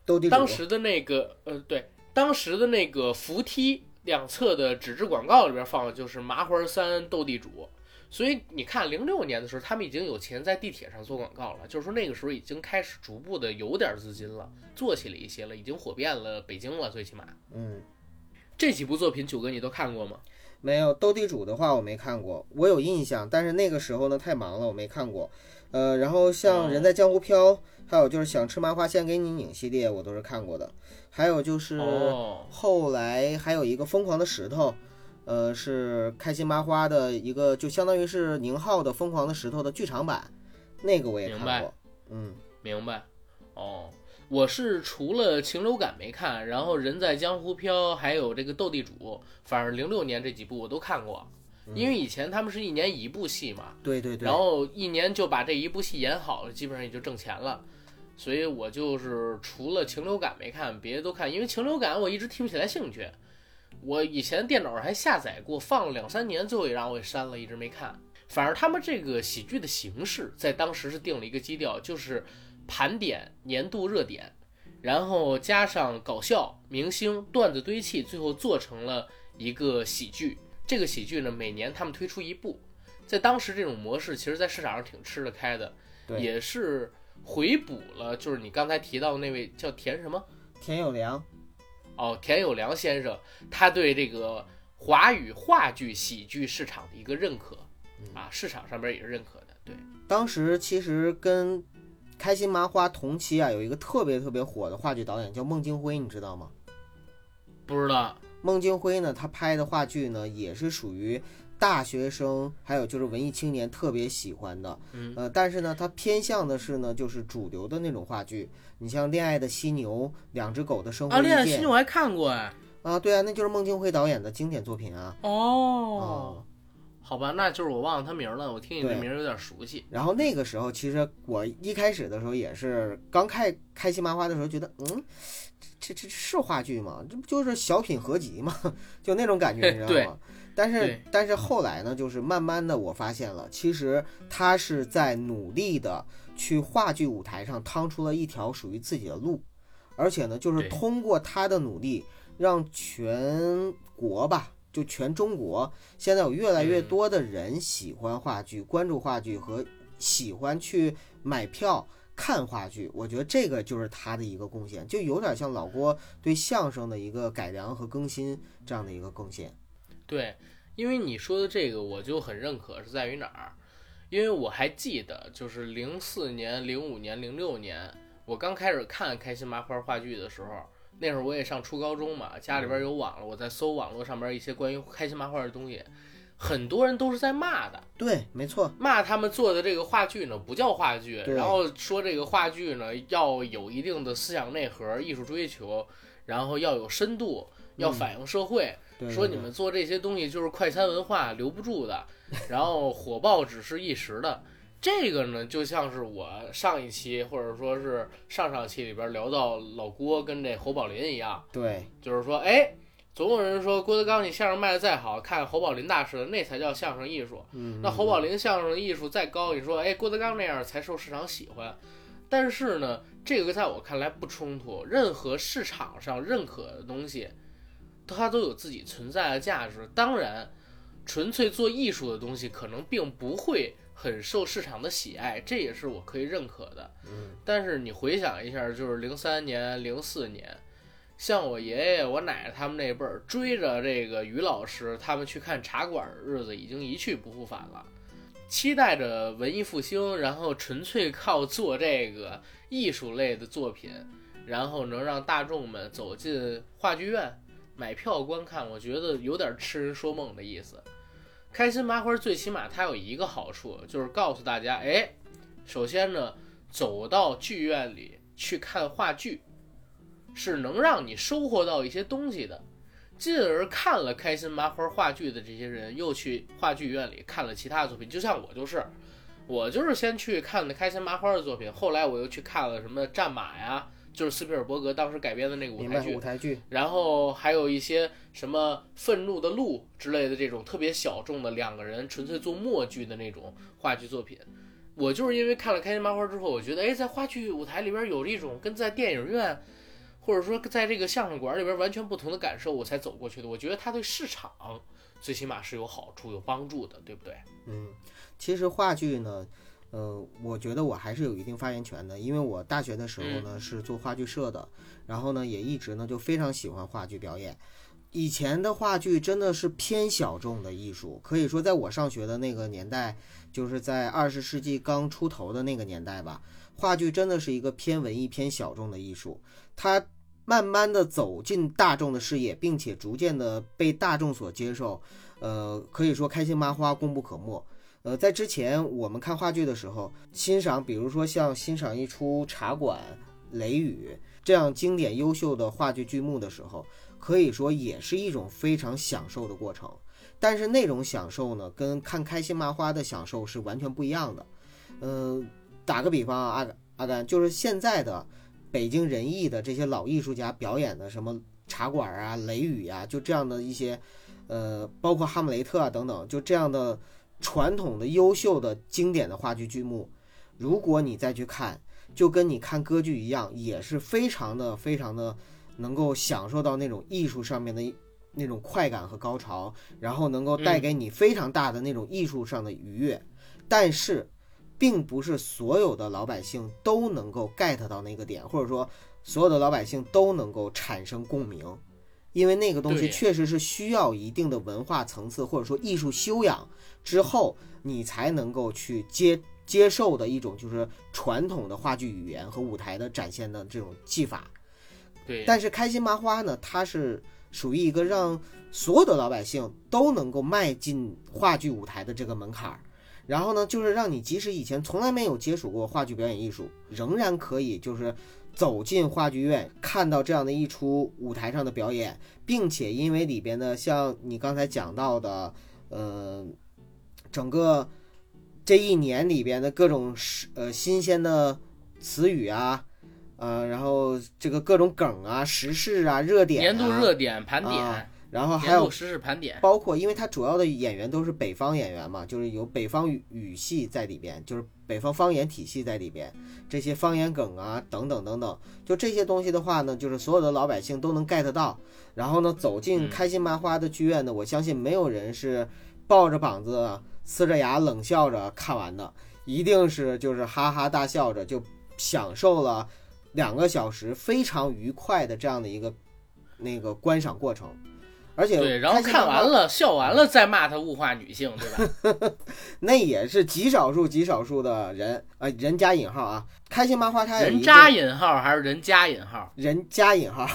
[SPEAKER 2] 斗地主。
[SPEAKER 1] 当时的那个呃，对，当时的那个扶梯两侧的纸质广告里边放的就是麻花三斗地主。所以你看，零六年的时候，他们已经有钱在地铁上做广告了，就是说那个时候已经开始逐步的有点资金了，做起了一些了，已经火遍了北京了，最起码
[SPEAKER 2] 嗯，
[SPEAKER 1] 这几部作品，九哥你都看过吗？
[SPEAKER 2] 没有斗地主的话我没看过，我有印象，但是那个时候呢太忙了，我没看过。呃，然后像
[SPEAKER 1] 哦《
[SPEAKER 2] 人在江湖飘》，还有就是《想吃麻花先给你拧》系列，我都是看过的。还有就是
[SPEAKER 1] 哦，
[SPEAKER 2] 后来还有一个《疯狂的石头》，呃，是开心麻花的一个，就相当于是宁浩的《疯狂的石头》的剧场版，那个我也看过。嗯，
[SPEAKER 1] 明白。哦，我是除了禽流感没看，然后人在江湖飘，还有这个斗地主，反正零六年这几部我都看过，因为以前他们是一年一部戏嘛，
[SPEAKER 2] 对对对。
[SPEAKER 1] 然后一年就把这一部戏演好了，基本上也就挣钱了。所以我就是除了禽流感没看，别的都看，因为禽流感我一直提不起来兴趣。我以前电脑上还下载过，放了两三年，最后也让我给删了，一直没看。反而他们这个喜剧的形式在当时是定了一个基调，就是盘点年度热点，然后加上搞笑、明星、段子堆砌，最后做成了一个喜剧。这个喜剧呢，每年他们推出一部，在当时这种模式，其实在市场上挺吃得开的，也是回补了，就是你刚才提到的那位叫田什么
[SPEAKER 2] 田有良，
[SPEAKER 1] 哦，田有良先生，他对这个华语话剧喜剧市场的一个认可啊，市场上边也是认可的，对。
[SPEAKER 2] 当时其实跟开心麻花同期啊，有一个特别特别火的话剧导演叫孟京辉，你知道吗？
[SPEAKER 1] 不知道
[SPEAKER 2] 孟京辉呢，他拍的话剧呢，也是属于大学生，还有就是文艺青年特别喜欢的。
[SPEAKER 1] 嗯
[SPEAKER 2] 呃，但是呢，他偏向的是呢，就是主流的那种话剧。你像《恋爱的犀牛》《两只狗的生活
[SPEAKER 1] 恋爱犀牛》》，我还看过哎，
[SPEAKER 2] 啊，对啊，那就是孟京辉导演的经典作品啊。
[SPEAKER 1] 哦，好吧，那就是我忘了他名了，我听你这
[SPEAKER 2] 对
[SPEAKER 1] 名儿有点熟悉。
[SPEAKER 2] 然后那个时候，其实我一开始的时候也是刚开开心麻花的时候，觉得嗯，这这这是话剧吗？这不就是小品合集吗？[laughs] 就那种感觉，你知道吗？但是但是后来呢，就是慢慢的我发现了，其实他是在努力的去话剧舞台上趟出了一条属于自己的路，而且呢，就是通过他的努力，让全国吧。就全中国，现在有越来越
[SPEAKER 1] 嗯
[SPEAKER 2] 多的人喜欢话剧、关注话剧和喜欢去买票看话剧。我觉得这个就是他的一个贡献，就有点像老郭对相声的一个改良和更新这样的一个贡献。
[SPEAKER 1] 对，因为你说的这个，我就很认可，是在于哪儿？因为我还记得，就是零四年、零五年、零六年，我刚开始看开心麻花话剧的时候，那会儿我也上初高中嘛，家里边有网了，我在搜网络上边一些关于开心麻花的东西，很多人都是在骂的，
[SPEAKER 2] 对，没错，
[SPEAKER 1] 骂他们做的这个话剧呢不叫话剧，然后说这个话剧呢要有一定的思想内核、艺术追求，然后要有深度，要反映社会。
[SPEAKER 2] 对
[SPEAKER 1] 说你们做这些东西就是快餐文化，留不住的，[laughs] 然后火爆只是一时的。这个呢，就像是我上一期或者说是上上期里边聊到老郭跟这侯宝林一样，
[SPEAKER 2] 对
[SPEAKER 1] 就是说，哎，总有人说郭德纲你相声卖的再好，看侯宝林大师的那才叫相声艺术。
[SPEAKER 2] 嗯，
[SPEAKER 1] 那侯宝林相声艺术再高，你说，哎，郭德纲那样才受市场喜欢。但是呢，这个在我看来不冲突。任何市场上认可的东西，它都有自己存在的价值。当然，纯粹做艺术的东西可能并不会很受市场的喜爱，这也是我可以认可的。
[SPEAKER 2] 嗯
[SPEAKER 1] 但是你回想一下，就是零三年、零四年，像我爷爷、我奶奶他们那辈儿追着这个于老师他们去看茶馆儿，日子已经一去不复返了。期待着文艺复兴，然后纯粹靠做这个艺术类的作品，然后能让大众们走进话剧院买票观看，我觉得有点痴人说梦的意思。开心麻花最起码它有一个好处，就是告诉大家，哎，首先呢，走到剧院里去看话剧，是能让你收获到一些东西的。进而看了开心麻花话剧的这些人，又去话剧院里看了其他作品，就像我就是，我就是先去看的开心麻花的作品，后来我又去看了什么《战马》呀，就是斯皮尔伯格当时改编的那个舞台剧
[SPEAKER 2] 舞，台剧，
[SPEAKER 1] 然后还有一些什么《愤怒的鹿》之类的这种特别小众的两个人纯粹做默剧的那种话剧作品。我就是因为看了《开心麻花》之后，我觉得哎，在话剧舞台里边有一种跟在电影院，或者说在这个相声馆里边完全不同的感受，我才走过去的。我觉得它对市场最起码是有好处、有帮助的，对不对？
[SPEAKER 2] 嗯，其实话剧呢，呃，我觉得我还是有一定发言权的，因为我大学的时候呢是做话剧社的，然后呢也一直呢就非常喜欢话剧表演。以前的话剧真的是偏小众的艺术，可以说在我上学的那个年代，就是在二十世纪刚出头的那个年代吧，话剧真的是一个偏文艺、偏小众的艺术。它慢慢的走进大众的视野，并且逐渐的被大众所接受。呃，可以说开心麻花功不可没。呃，在之前我们看话剧的时候，欣赏比如说像欣赏一出《茶馆》《雷雨》这样经典优秀的话剧剧目的时候，可以说也是一种非常享受的过程。但是那种享受呢，跟看开心麻花的享受是完全不一样的。嗯、打个比方啊，阿阿甘，就是现在的北京人艺的这些老艺术家表演的什么茶馆啊、雷雨呀、就这样的一些，呃，包括哈姆雷特啊等等，就这样的传统的优秀的经典的话剧剧目，如果你再去看，就跟你看歌剧一样，也是非常的非常的能够享受到那种艺术上面的那种快感和高潮，然后能够带给你非常大的那种艺术上的愉悦。但是，并不是所有的老百姓都能够 get 到那个点，或者说所有的老百姓都能够产生共鸣，因为那个东西确实是需要一定的文化层次或者说艺术修养之后，你才能够去接接受的一种就是传统的话剧语言和舞台的展现的这种技法。
[SPEAKER 1] 对，
[SPEAKER 2] 但是开心麻花呢，它是属于一个让所有的老百姓都能够迈进话剧舞台的这个门槛儿。然后呢，就是让你即使以前从来没有接触过话剧表演艺术，仍然可以就是走进话剧院，看到这样的一出舞台上的表演，并且因为里边的像你刚才讲到的，呃，整个这一年里边的各种时呃新鲜的词语啊，呃，然后这个各种梗啊、时事啊、热点、啊、
[SPEAKER 1] 年度热点盘点，
[SPEAKER 2] 啊然后还有
[SPEAKER 1] 时事盘点，
[SPEAKER 2] 包括，因为它主要的演员都是北方演员嘛，就是有北方语语系在里边，就是北方方言体系在里边，这些方言梗啊等等等等，就这些东西的话呢，就是所有的老百姓都能 get 到。然后呢，走进
[SPEAKER 1] 嗯
[SPEAKER 2] 开心麻花的剧院呢，我相信没有人是抱着膀子、呲着牙冷笑着看完的，一定是就是哈哈大笑着就享受了两个小时非常愉快的这样的一个那个观赏过程。而且
[SPEAKER 1] 对，然后看完了笑完了再骂他物化女性，对吧？[laughs]
[SPEAKER 2] 那也是极少数极少数的人，呃，人加引号啊。开心麻花它
[SPEAKER 1] 人渣引号还是人加引号？
[SPEAKER 2] 人加引号，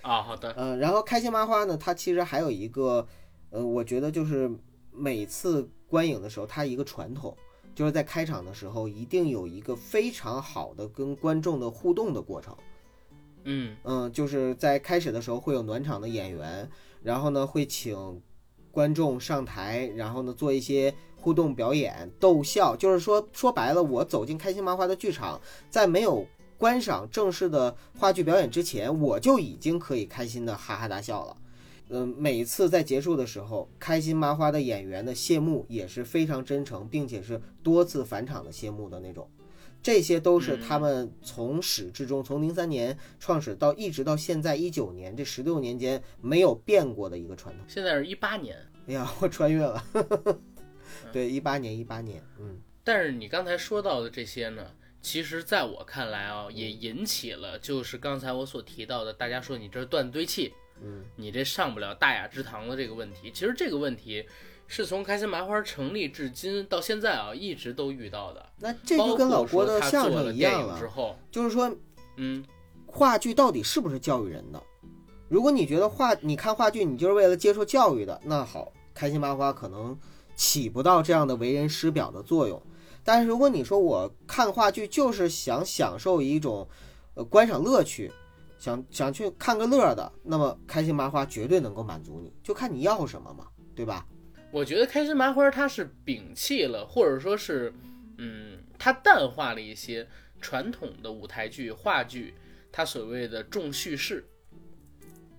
[SPEAKER 1] 啊，好的，
[SPEAKER 2] 呃，然后开心麻花呢，它其实还有一个，呃，我觉得就是每次观影的时候，它一个传统，就是在开场的时候一定有一个非常好的跟观众的互动的过程。
[SPEAKER 1] 嗯，
[SPEAKER 2] 嗯，就是在开始的时候会有暖场的演员，然后呢会请观众上台，然后呢做一些互动表演、逗笑。就是说说白了，我走进开心麻花的剧场，在没有观赏正式的话剧表演之前，我就已经可以开心的哈哈大笑了。嗯，每次在结束的时候，开心麻花的演员的谢幕也是非常真诚，并且是多次返场的谢幕的那种。这些都是他们从始至终，从零三年创始到一直到现在一九年这十六年间没有变过的一个传统。
[SPEAKER 1] 现在是一八年，
[SPEAKER 2] 哎呀，我穿越了，[laughs] 对，一八年，一八年，嗯，
[SPEAKER 1] 但是你刚才说到的这些呢，其实在我看来啊，也引起了就是刚才我所提到的，大家说你这断堆气，
[SPEAKER 2] 嗯，
[SPEAKER 1] 你这上不了大雅之堂的这个问题。其实这个问题是从开心麻花成立至今到现在啊，一直都遇到的。
[SPEAKER 2] 那这就跟老郭的相声一样了，
[SPEAKER 1] 之后，
[SPEAKER 2] 就是说
[SPEAKER 1] 嗯，
[SPEAKER 2] 话剧到底是不是教育人的？如果你觉得话你看话剧你就是为了接受教育的，那好，开心麻花可能起不到这样的为人师表的作用。但是如果你说我看话剧就是想享受一种呃观赏乐趣，想想去看个乐的，那么开心麻花绝对能够满足你，就看你要什么嘛，对吧？
[SPEAKER 1] 我觉得开心麻花它是摒弃了，或者说是，嗯，它淡化了一些传统的舞台剧、话剧，它所谓的重叙事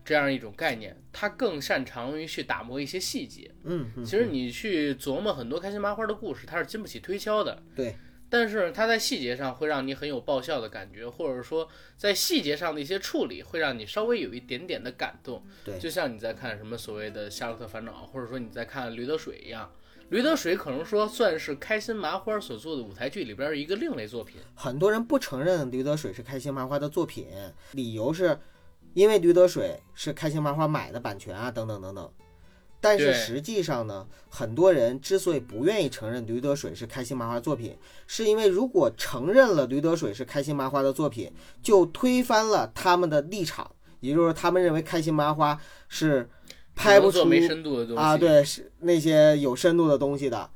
[SPEAKER 1] 这样一种概念，它更擅长于去打磨一些细节。
[SPEAKER 2] 嗯，嗯
[SPEAKER 1] 其实你去琢磨很多开心麻花的故事，它是经不起推敲的。
[SPEAKER 2] 对，
[SPEAKER 1] 但是它在细节上会让你很有爆笑的感觉，或者说在细节上的一些处理会让你稍微有一点点的感动。
[SPEAKER 2] 对
[SPEAKER 1] 就像你在看什么所谓的《夏洛特烦恼》，或者说你在看《驴得水》一样，《驴得水》可能说算是开心麻花所做的舞台剧里边儿一个另类作品。
[SPEAKER 2] 很多人不承认《驴得水》是开心麻花的作品，理由是因为《驴得水》是开心麻花买的版权啊，等等等等。但是实际上呢，很多人之所以不愿意承认《驴得水》是开心麻花作品，是因为如果承认了《驴得水》是开心麻花的作品，就推翻了他们的立场，也就是他们认为开心麻花是拍不出
[SPEAKER 1] 没深度的东西
[SPEAKER 2] 啊，，对，是那些有深度的东西的。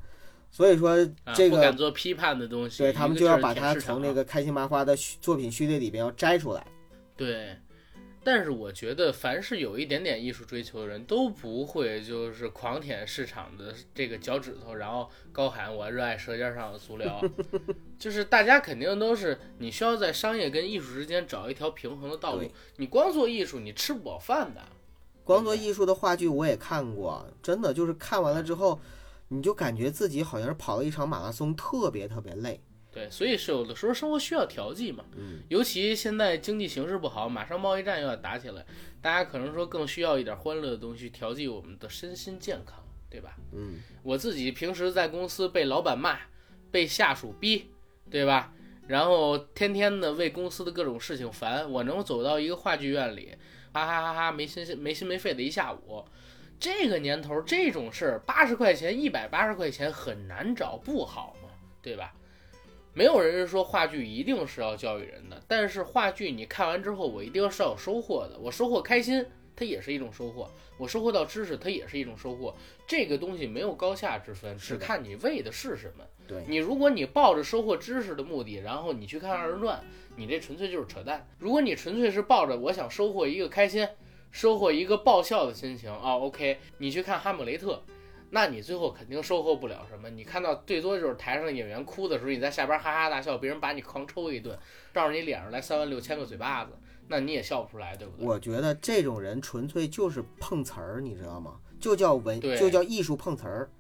[SPEAKER 2] 所以说
[SPEAKER 1] 啊
[SPEAKER 2] 这个
[SPEAKER 1] 不敢做批判的东西，
[SPEAKER 2] 对他们就要把它从那个开心麻花的作品序列里边要摘出来。
[SPEAKER 1] 对，但是我觉得凡是有一点点艺术追求的人都不会就是狂舔市场的这个脚趾头，然后高喊我热爱舌尖上的足疗，[laughs] 就是大家肯定都是你需要在商业跟艺术之间找一条平衡的道路。你光做艺术，你吃不饱饭的。
[SPEAKER 2] 光做艺术的话剧我也看过，真的就是看完了之后，你就感觉自己好像是跑了一场马拉松，特别特别累。
[SPEAKER 1] 对，所以是有的时候生活需要调剂嘛，
[SPEAKER 2] 嗯，
[SPEAKER 1] 尤其现在经济形势不好，马上贸易战又要打起来，大家可能说更需要一点欢乐的东西调剂我们的身心健康，对吧？
[SPEAKER 2] 嗯，
[SPEAKER 1] 我自己平时在公司被老板骂，被下属逼，对吧？然后天天的为公司的各种事情烦，我能走到一个话剧院里，哈哈哈哈没心没心没肺的一下午。这个年头这种事儿，八十块钱、一百八十块钱很难找，不好吗？对吧？没有人是说话剧一定是要教育人的，但是话剧你看完之后，我一定是要有收获的，我收获开心，它也是一种收获；我收获到知识，它也是一种收获。这个东西没有高下之分，只看你为的是什么。
[SPEAKER 2] 对
[SPEAKER 1] 你，如果你抱着收获知识的目的，然后你去看二人转，你这纯粹就是扯淡。如果你纯粹是抱着我想收获一个开心，收获一个爆笑的心情啊，OK，你去看《哈姆雷特》，那你最后肯定收获不了什么。你看到最多就是台上演员哭的时候，你在下边哈哈大笑，别人把你狂抽一顿，照着你脸上来三万六千个嘴巴子，那你也笑不出来，对不对？
[SPEAKER 2] 我觉得这种人纯粹就是碰瓷儿，你知道吗？就叫文，就叫艺术碰瓷儿。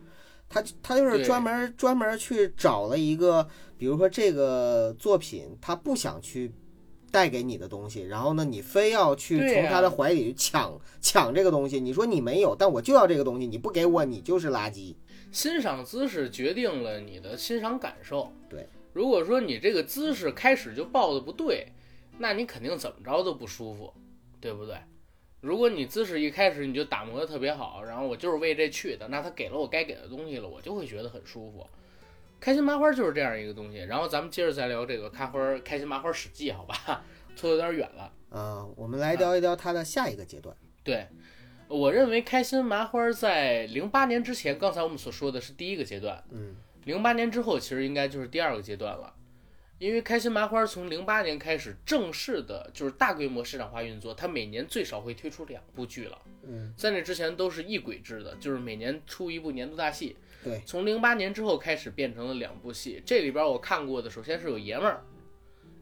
[SPEAKER 2] 他他就是专门专门去找了一个，比如说这个作品，他不想去带给你的东西，然后呢，你非要去从他的怀里抢抢这个东西。你说你没有，但我就要这个东西，你不给我，你就是垃圾。
[SPEAKER 1] 欣赏姿势决定了你的欣赏感受。
[SPEAKER 2] 对，
[SPEAKER 1] 如果说你这个姿势开始就抱的不对，那你肯定怎么着都不舒服，对不对？如果你姿势一开始你就打磨的特别好，然后我就是为这去的，那他给了我该给的东西了，我就会觉得很舒服。开心麻花就是这样一个东西。然后咱们接着再聊这个开花开心麻花史记，好吧？[laughs] 拖有点远了。
[SPEAKER 2] 啊、我们来聊一聊它的下一个阶段。
[SPEAKER 1] 对，我认为开心麻花在零八年之前，刚才我们所说的是第一个阶段，
[SPEAKER 2] 嗯，
[SPEAKER 1] 零八年之后其实应该就是第二个阶段了，因为开心麻花从零八年开始正式的就是大规模市场化运作，它每年最少会推出两部剧了。
[SPEAKER 2] 嗯，
[SPEAKER 1] 在那之前都是一轨制的，就是每年出一部年度大戏。
[SPEAKER 2] 对，
[SPEAKER 1] 从零八年之后开始变成了两部戏，这里边我看过的首先是有爷们儿，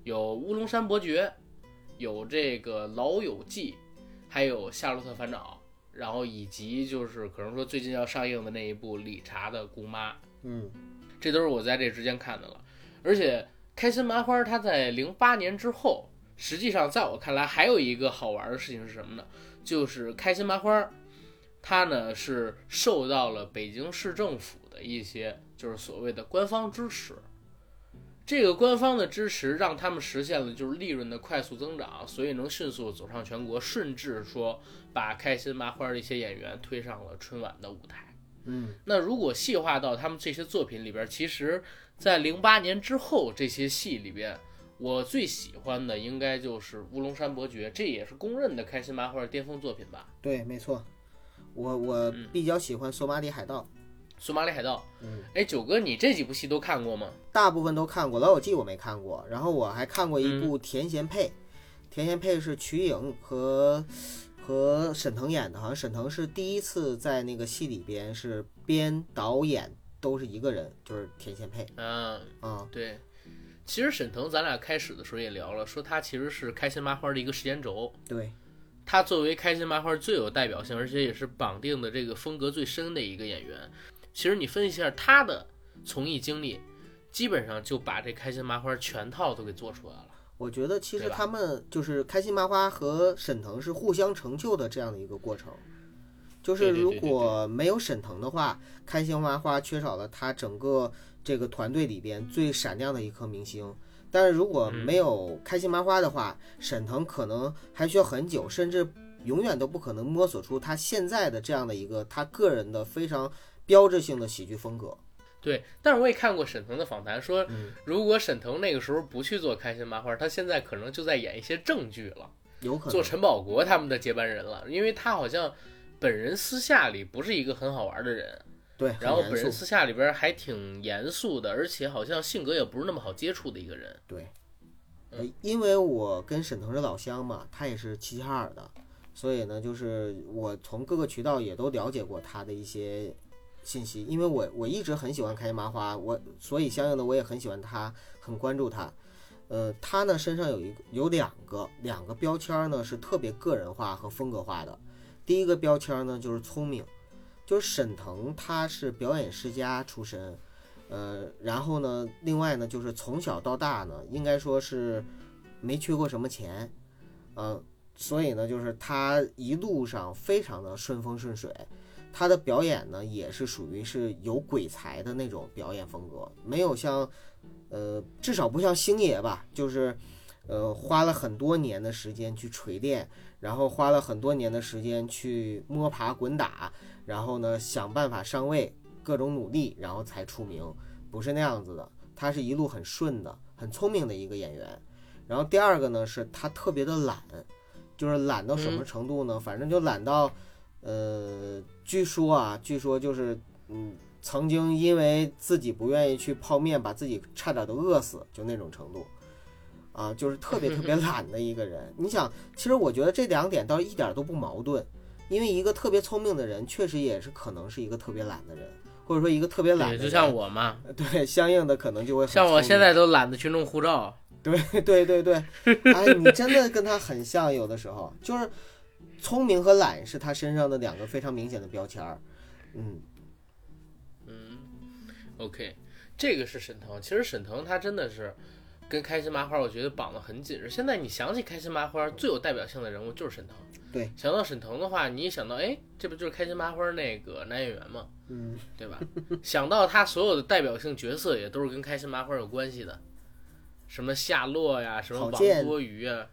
[SPEAKER 1] 有《乌龙山伯爵》，有这个《老友记》，还有《夏洛特烦恼》，然后以及就是可能说最近要上映的那一部《理查的姑妈》。
[SPEAKER 2] 嗯，
[SPEAKER 1] 这都是我在这之间看的了。而且开心麻花它在零八年之后，实际上在我看来还有一个好玩的事情是什么呢？就是开心麻花，它呢是受到了北京市政府的一些就是所谓的官方支持。这个官方的支持让他们实现了就是利润的快速增长，所以能迅速走上全国，甚至说把开心麻花的一些演员推上了春晚的舞台。
[SPEAKER 2] 嗯，
[SPEAKER 1] 那如果细化到他们这些作品里边，其实，在零八年之后这些戏里边，我最喜欢的应该就是《乌龙山伯爵》，这也是公认的开心麻花的巅峰作品吧。
[SPEAKER 2] 对，没错。我我
[SPEAKER 1] 嗯
[SPEAKER 2] 比较喜欢《索马里海盗》，
[SPEAKER 1] 索马里海盗，
[SPEAKER 2] 嗯，
[SPEAKER 1] 哎，九哥，你这几部戏都看过吗？
[SPEAKER 2] 大部分都看过，《老友记》我没看过，然后我还看过一
[SPEAKER 1] 嗯
[SPEAKER 2] 部《田贤配》，田贤配是瞿颖和和沈腾演的，好像沈腾是第一次在那个戏里边是编导演都是一个人，就是田贤配
[SPEAKER 1] 嗯，
[SPEAKER 2] 啊、
[SPEAKER 1] 对。其实沈腾，咱俩开始的时候也聊了，说他其实是开心麻花的一个时间轴。
[SPEAKER 2] 对，
[SPEAKER 1] 他作为开心麻花最有代表性，而且也是绑定的这个风格最深的一个演员。其实你分析一下他的从艺经历，基本上就把这开心麻花全套都给做出来了。
[SPEAKER 2] 我觉得其实他们就是开心麻花和沈腾是互相成就的这样的一个过程。就是如果没有沈腾的话，开心麻花缺少了他整个这个团队里边最闪亮的一颗明星。但是如果
[SPEAKER 1] 嗯
[SPEAKER 2] 没有开心麻花的话，沈腾可能还需要很久，甚至永远都不可能摸索出他现在的这样的一个他个人的非常标志性的喜剧风格。
[SPEAKER 1] 对，但是我也看过沈腾的访谈，说
[SPEAKER 2] 嗯。
[SPEAKER 1] 如果沈腾那个时候不去做开心麻花，他现在可能就在演一些正剧了，
[SPEAKER 2] 有可能。
[SPEAKER 1] 做陈宝国他们的接班人了，因为他好像本人私下里不是一个很好玩的人，
[SPEAKER 2] 对，
[SPEAKER 1] 然后本人私下里边还挺严肃的，而且好像性格也不是那么好接触的一个人。
[SPEAKER 2] 对，呃，因为我跟沈腾是老乡嘛，他也是齐齐哈尔的，所以呢，就是我从各个渠道也都了解过他的一些信息。因为我我一直很喜欢开心麻花，我所以相应的我也很喜欢他，很关注他。呃，他呢身上有一个有两个两个标签呢是特别个人化和风格化的。第一个标签呢就是聪明，就是沈腾他是表演世家出身，呃，然后呢，另外呢，就是从小到大呢，应该说是没缺过什么钱，嗯、所以呢，就是他一路上非常的顺风顺水。他的表演呢，也是属于是有鬼才的那种表演风格，没有像，呃，至少不像星爷吧，就是，呃，花了很多年的时间去锤炼，然后花了很多年的时间去摸爬滚打，然后呢，想办法上位，各种努力，然后才出名，不是那样子的。他是一路很顺的，很聪明的一个演员。然后第二个呢，是他特别的懒，就是懒到什么程度呢？反正就懒到，呃，据说啊，据说就是，嗯，曾经因为自己不愿意去泡面，把自己差点都饿死，就那种程度。啊，就是特别 [laughs] 特别懒的一个人。你想，其实我觉得这两点倒一点都不矛盾，因为一个特别聪明的人，确实也是可能是一个特别懒的人，或者说一个特别懒的，人，
[SPEAKER 1] 就像我嘛，
[SPEAKER 2] 对，相应的可能就会很
[SPEAKER 1] 像我现在都懒得去弄护照。
[SPEAKER 2] 对对对对，哎，你真的跟他很像，有的时候就是聪明和懒是他身上的两个非常明显的标签儿。嗯嗯
[SPEAKER 1] ，OK，这个是沈腾。其实沈腾他真的是跟开心麻花，我觉得绑得很紧实。现在你想起开心麻花最有代表性的人物就是沈腾。
[SPEAKER 2] 对，
[SPEAKER 1] 想到沈腾的话，你一想到，哎，这不就是开心麻花那个男演员吗？
[SPEAKER 2] 嗯，[laughs]
[SPEAKER 1] 对吧？想到他所有的代表性角色也都是跟开心麻花有关系的，什么夏洛呀，什么王多鱼啊，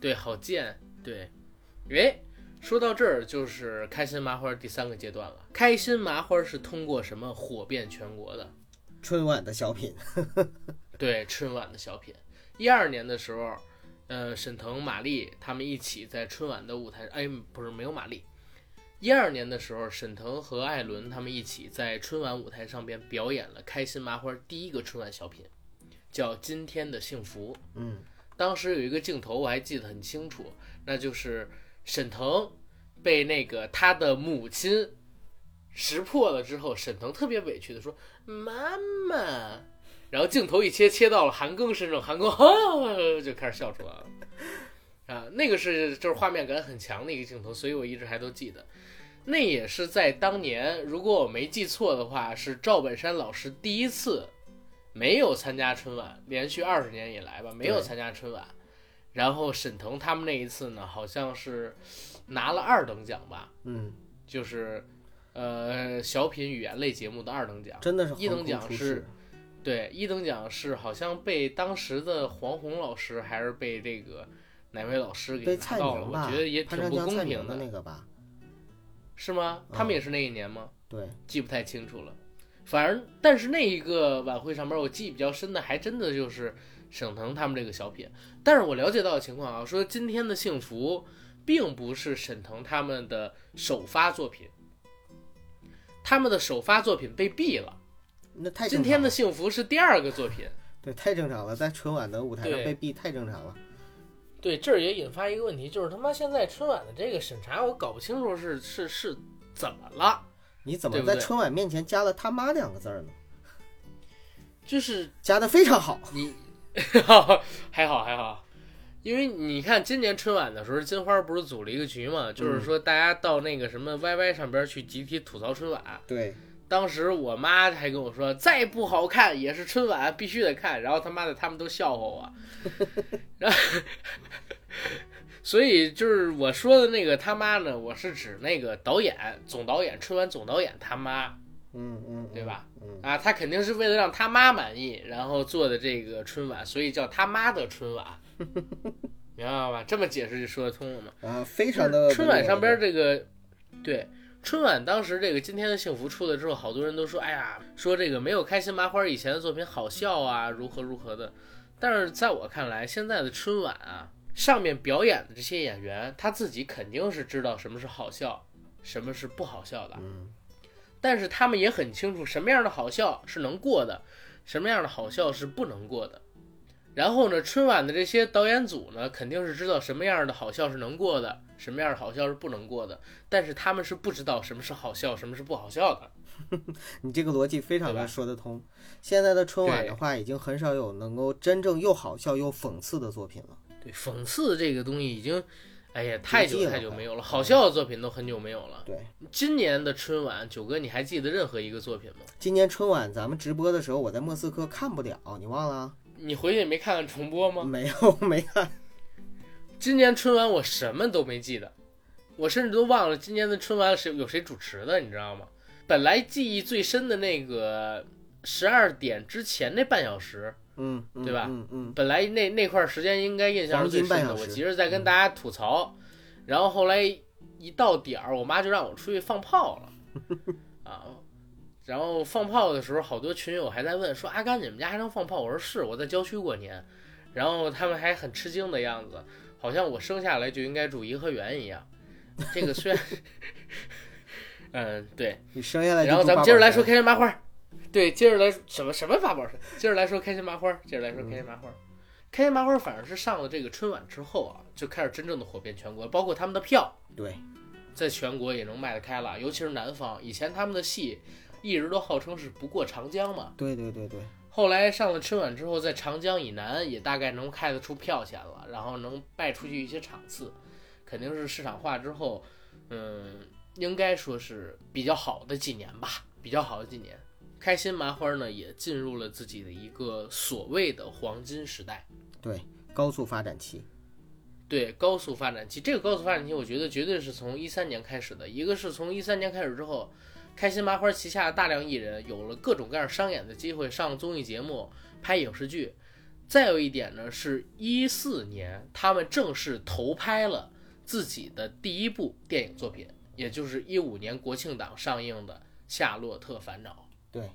[SPEAKER 1] 对，郝建，对，哎，说到这儿就是开心麻花第三个阶段了。开心麻花是通过什么火遍全国的？
[SPEAKER 2] 春晚的小品，[laughs]
[SPEAKER 1] 对，春晚的小品。一二年的时候，呃，沈腾、马丽他们一起在春晚的舞台，哎，不是没有马丽。一二年的时候，沈腾和艾伦他们一起在春晚舞台上边表演了开心麻花第一个春晚小品，叫《今天的幸福》。
[SPEAKER 2] 嗯，
[SPEAKER 1] 当时有一个镜头我还记得很清楚，那就是沈腾被那个他的母亲识破了之后，沈腾特别委屈的说：“妈妈。”然后镜头一切切到了韩庚身上，韩庚哈就开始笑出来了。啊，那个是就是画面感很强的一个镜头，所以我一直还都记得。那也是在当年，如果我没记错的话，是赵本山老师第一次没有参加春晚，连续二十年以来吧，没有参加春晚。然后沈腾他们那一次呢，好像是拿了二等奖吧，
[SPEAKER 2] 嗯，
[SPEAKER 1] 就是呃小品语言类节目的二等奖。
[SPEAKER 2] 真的是
[SPEAKER 1] 一等奖是
[SPEAKER 2] 世。
[SPEAKER 1] 对，一等奖是好像被当时的黄宏老师还是被这个哪位老师给拿到了，我觉得也挺不公平
[SPEAKER 2] 明的那个吧？
[SPEAKER 1] 是吗？他们也是那一年吗？
[SPEAKER 2] 对，
[SPEAKER 1] 记不太清楚了。反正，但是那一个晚会上面，我记忆比较深的，还真的就是沈腾他们这个小品。但是我了解到的情况啊，说今天的幸福并不是沈腾他们的首发作品，他们的首发作品被毙了。
[SPEAKER 2] 那太
[SPEAKER 1] 今天的。幸福是第二个作品。
[SPEAKER 2] 对，太正常了，在春晚的舞台上被毙太正常了。
[SPEAKER 1] 对，这儿也引发一个问题，就是他妈现在春晚的这个审查，我搞不清楚是是是怎么了，
[SPEAKER 2] 你怎么在春晚面前加了他妈两个字儿呢？
[SPEAKER 1] 就是
[SPEAKER 2] 加的非常好。
[SPEAKER 1] 你 [laughs] 还好还好，因为你看今年春晚的时候，金花不是组了一个局嘛，就是说大家到那个什么 YY 上边去集体吐槽春晚。
[SPEAKER 2] 对，
[SPEAKER 1] 当时我妈还跟我说，再不好看也是春晚，必须得看。然后他妈的他们都笑话我，[laughs] 然后所以就是我说的那个他妈呢，我是指那个导演总导演春晚总导演他妈，
[SPEAKER 2] 嗯嗯，
[SPEAKER 1] 对吧？
[SPEAKER 2] 嗯，
[SPEAKER 1] 啊，他肯定是为了让他妈满意，然后做的这个春晚，所以叫他妈的春晚，[laughs] 明白吧？这么解释就说得通了嘛？
[SPEAKER 2] 啊，非常的
[SPEAKER 1] 春晚上边这个，对春晚当时这个今天的幸福出来之后，好多人都说，哎呀，说这个没有开心麻花以前的作品好笑啊，如何如何的。但是在我看来，现在的春晚啊，上面表演的这些演员，他自己肯定是知道什么是好笑，什么是不好笑的。
[SPEAKER 2] 嗯，
[SPEAKER 1] 但是他们也很清楚什么样的好笑是能过的，什么样的好笑是不能过的。然后呢，春晚的这些导演组呢，肯定是知道什么样的好笑是能过的，什么样的好笑是不能过的。但是他们是不知道什么是好笑，什么是不好笑的。[laughs]
[SPEAKER 2] 你这个逻辑非常的说得通。现在的春晚的话，已经很少有能够真正又好笑又讽刺的作品了。
[SPEAKER 1] 对，讽刺这个东西已经，哎呀，太久太久没有了，好笑的作品都很久没有了。
[SPEAKER 2] 对，
[SPEAKER 1] 今年的春晚，九哥，你还记得任何一个作品吗？
[SPEAKER 2] 今年春晚咱们直播的时候，我在莫斯科看不了，你忘了？
[SPEAKER 1] 你回去也没看看重播吗？
[SPEAKER 2] 没有，没看。
[SPEAKER 1] 今年春晚我什么都没记得，我甚至都忘了今年的春晚是有谁主持的，你知道吗？本来记忆最深的那个十二点之前那半小时，
[SPEAKER 2] 嗯，嗯
[SPEAKER 1] 对吧
[SPEAKER 2] 嗯嗯，
[SPEAKER 1] 本来那那块儿时间应该印象是最深的，我急着在跟大家吐槽，然后后来一到点儿，我妈就让我出去放炮了，[laughs] 啊，然后放炮的时候，好多群友还在问说阿甘你们家还能放炮？我说是，我在郊区过年，然后他们还很吃惊的样子。好像我生下来就应该住颐和园一样。这个虽然，[laughs] 嗯，对。
[SPEAKER 2] 你生下来
[SPEAKER 1] 然后咱们接着来说开心麻花。对，接着来什么什么法宝山？接着来说开心麻花。接着来说开心麻花。开心麻花反而是上了这个春晚之后啊，就开始真正的火遍全国，包括他们的票。
[SPEAKER 2] 对，
[SPEAKER 1] 在全国也能卖得开了，尤其是南方。以前他们的戏一直都号称是不过长江嘛，
[SPEAKER 2] 对对对对，
[SPEAKER 1] 后来上了春晚之后，在长江以南也大概能开得出票钱了，然后能卖出去一些场次，肯定是市场化之后，嗯，应该说是比较好的几年吧，比较好的几年。开心麻花呢也进入了自己的一个所谓的黄金时代。
[SPEAKER 2] 对，高速发展期。
[SPEAKER 1] 对高速发展期，这个高速发展期，我觉得绝对是从一三年开始的。一个是从一三年开始之后，开心麻花旗下的大量艺人有了各种各样商演的机会，上综艺节目、拍影视剧。再有一点呢，是一四年他们正式投拍了自己的第一部电影作品，也就是一五年国庆档上映的《夏洛特烦恼》。
[SPEAKER 2] 对，《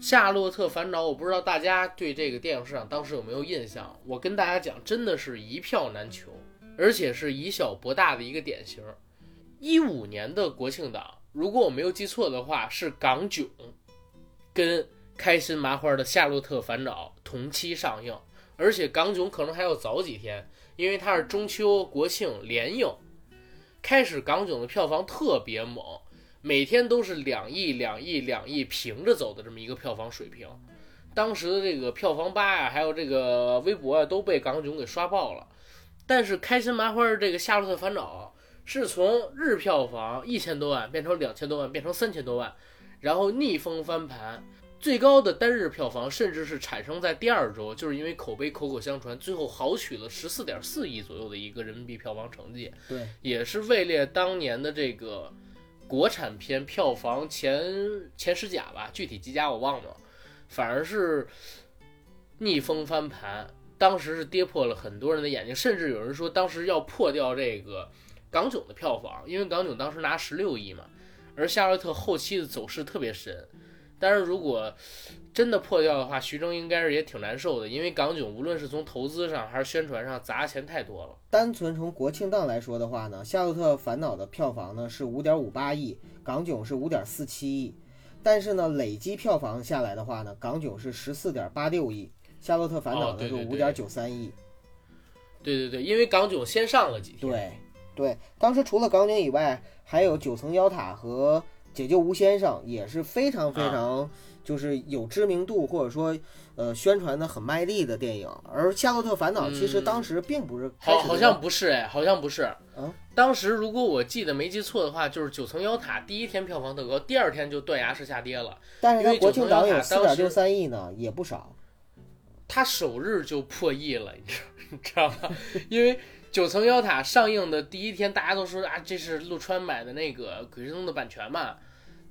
[SPEAKER 1] 夏洛特烦恼》，我不知道大家对这个电影市场当时有没有印象？我跟大家讲，真的是一票难求，而且是以小博大的一个典型。一五年的国庆档，如果我没有记错的话，是港囧跟开心麻花的《夏洛特烦恼》同期上映，而且港囧可能还要早几天，因为它是中秋、国庆连映。开始港囧的票房特别猛，每天都是两亿、两亿、两亿平着走的这么一个票房水平。当时的这个票房吧呀，还有这个微博啊，都被港囧给刷爆了。但是开心麻花这个《夏洛特烦恼》是从日票房一千多万变成两千多万，变成三千多万，然后逆风翻盘，最高的单日票房甚至是产生在第二周，就是因为口碑口口相传，最后豪取了十四点四亿左右的一个人民币票房成绩。
[SPEAKER 2] 对，
[SPEAKER 1] 也是位列当年的这个国产片票房前前十甲吧，具体几甲我忘了，反而是逆风翻盘，当时是跌破了很多人的眼睛，甚至有人说当时要破掉这个港囧的票房，因为港囧当时拿十六亿嘛，而夏洛特后期的走势特别深。但是如果真的破掉的话，徐峥应该是也挺难受的，因为港囧无论是从投资上还是宣传上砸钱太多了。
[SPEAKER 2] 单纯从国庆档来说的话呢，《夏洛特烦恼》的票房呢是五点五八亿，港囧是五点四七亿，但是呢，累计票房下来的话呢，港囧是十四点八六亿，《夏洛特烦恼
[SPEAKER 1] 哦》
[SPEAKER 2] 呢
[SPEAKER 1] 对对对
[SPEAKER 2] 是五点九三亿。
[SPEAKER 1] 对对对，因为港囧先上了几天。
[SPEAKER 2] 对对，当时除了港囧以外，还有九层妖塔和解救吴先生，也是非常非常就是有知名度或者说呃宣传的很卖力的电影。而《夏洛特烦恼》其实当时并不是开
[SPEAKER 1] 好，
[SPEAKER 2] 始
[SPEAKER 1] 好像不是哎，好像不是。
[SPEAKER 2] 嗯，
[SPEAKER 1] 当时如果我记得没记错的话，就是九层妖塔第一天票房特高，第二天就断崖式下跌了。
[SPEAKER 2] 但是国庆档有四点六三亿呢，也不少。
[SPEAKER 1] 它首日就破亿了，你知 [laughs] 你知道吗？因为九层妖塔上映的第一天，大家都说啊，这是陆川买的那个《鬼吹灯》的版权嘛。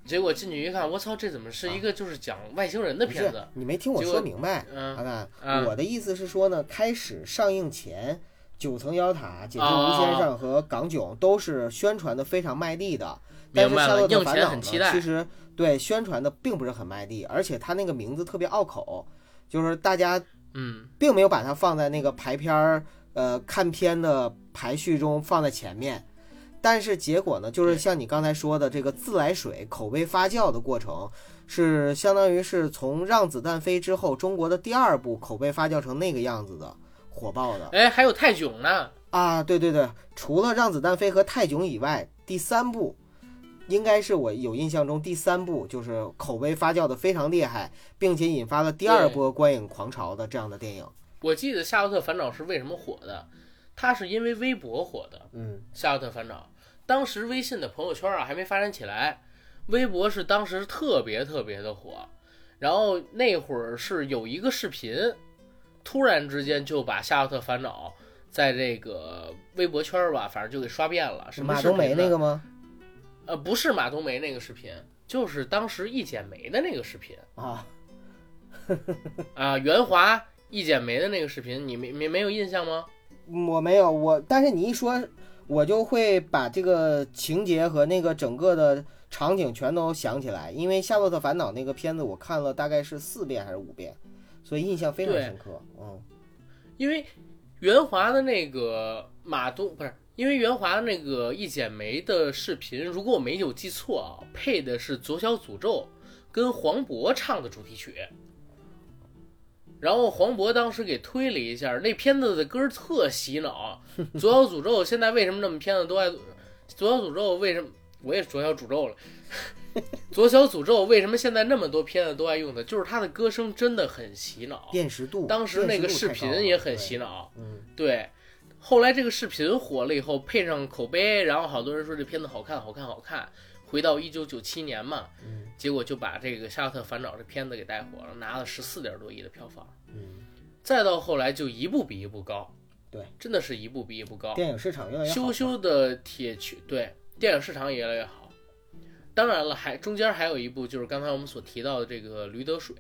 [SPEAKER 1] 结果进去一看，我操，这怎么是一个就是讲外星人的片子？
[SPEAKER 2] 你没听我说明白，
[SPEAKER 1] 嗯
[SPEAKER 2] 阿甘，
[SPEAKER 1] 嗯。
[SPEAKER 2] 我的意思是说呢，开始上映前，九层妖塔、解救
[SPEAKER 1] 哦
[SPEAKER 2] 吴先生和港囧都是宣传的非常卖力的，但是
[SPEAKER 1] 明白了
[SPEAKER 2] 夏洛特
[SPEAKER 1] 映前
[SPEAKER 2] 烦恼呢，
[SPEAKER 1] 很期待。
[SPEAKER 2] 其实对宣传的并不是很卖力，而且它那个名字特别拗口，就是大家
[SPEAKER 1] 嗯，
[SPEAKER 2] 并没有把它放在那个排片儿呃看片的排序中放在前面。但是结果呢，就是像你刚才说的，这个自来水口碑发酵的过程，是相当于是从《让子弹飞》之后，中国的第二部口碑发酵成那个样子的，火爆的
[SPEAKER 1] 哎，还有泰囧呢。
[SPEAKER 2] 啊！对对对，除了《让子弹飞》和《泰囧》以外，第三部应该是我有印象中第三部就是口碑发酵的非常厉害，并且引发了第二波观影狂潮的这样的电影。
[SPEAKER 1] 我记得《夏洛特烦恼》是为什么火的？它是因为微博火的，
[SPEAKER 2] 嗯，《
[SPEAKER 1] 夏洛特烦恼》。当时微信的朋友圈啊还没发展起来，微博是当时特别特别的火。然后那会儿是有一个视频，突然之间就把《夏洛特烦恼》在这个微博圈吧，反正就给刷遍了。
[SPEAKER 2] 马冬梅那个吗？
[SPEAKER 1] 呃，不是马冬梅那个视频，就是当时一剪梅的那个视频
[SPEAKER 2] 啊，
[SPEAKER 1] 啊，袁华易剪梅的那个视频，你没没没有印象吗？
[SPEAKER 2] 我没有我，但是你一说，我就会把这个情节和那个整个的场景全都想起来，因为《夏洛特烦恼》那个片子我看了大概是四遍还是五遍，所以印象非常深刻。嗯，
[SPEAKER 1] 因为袁华的那个马东不是，因为袁华那个《一剪梅》的视频，如果我没有记错啊，配的是左小诅咒跟黄渤唱的主题曲。然后黄渤当时给推了一下，那片子的歌特洗脑。[laughs] 左小诅咒现在为什么那么片子都爱？左小诅咒为什么我也左小诅咒了？[laughs] 左小诅咒为什么现在那么多片子都爱用的？就是他的歌声真的很洗脑，
[SPEAKER 2] 辨识度。
[SPEAKER 1] 当时那个视频也很洗脑，嗯，对。后来这个视频火了以后，配上口碑，然后好多人说这片子好看，好看，好看。回到一九九七年嘛，
[SPEAKER 2] 嗯，
[SPEAKER 1] 结果就把这个《夏洛特烦恼》这片子给带火了，拿了十四点多亿的票房，
[SPEAKER 2] 嗯。
[SPEAKER 1] 再到后来就一部比一部高，
[SPEAKER 2] 对，
[SPEAKER 1] 真的是一部比一部高。
[SPEAKER 2] 电影市场越来越
[SPEAKER 1] 好。羞羞的铁拳，对，电影市场也越来越好。当然了，还中间还有一部，就是刚才我们所提到的这个《驴得水》。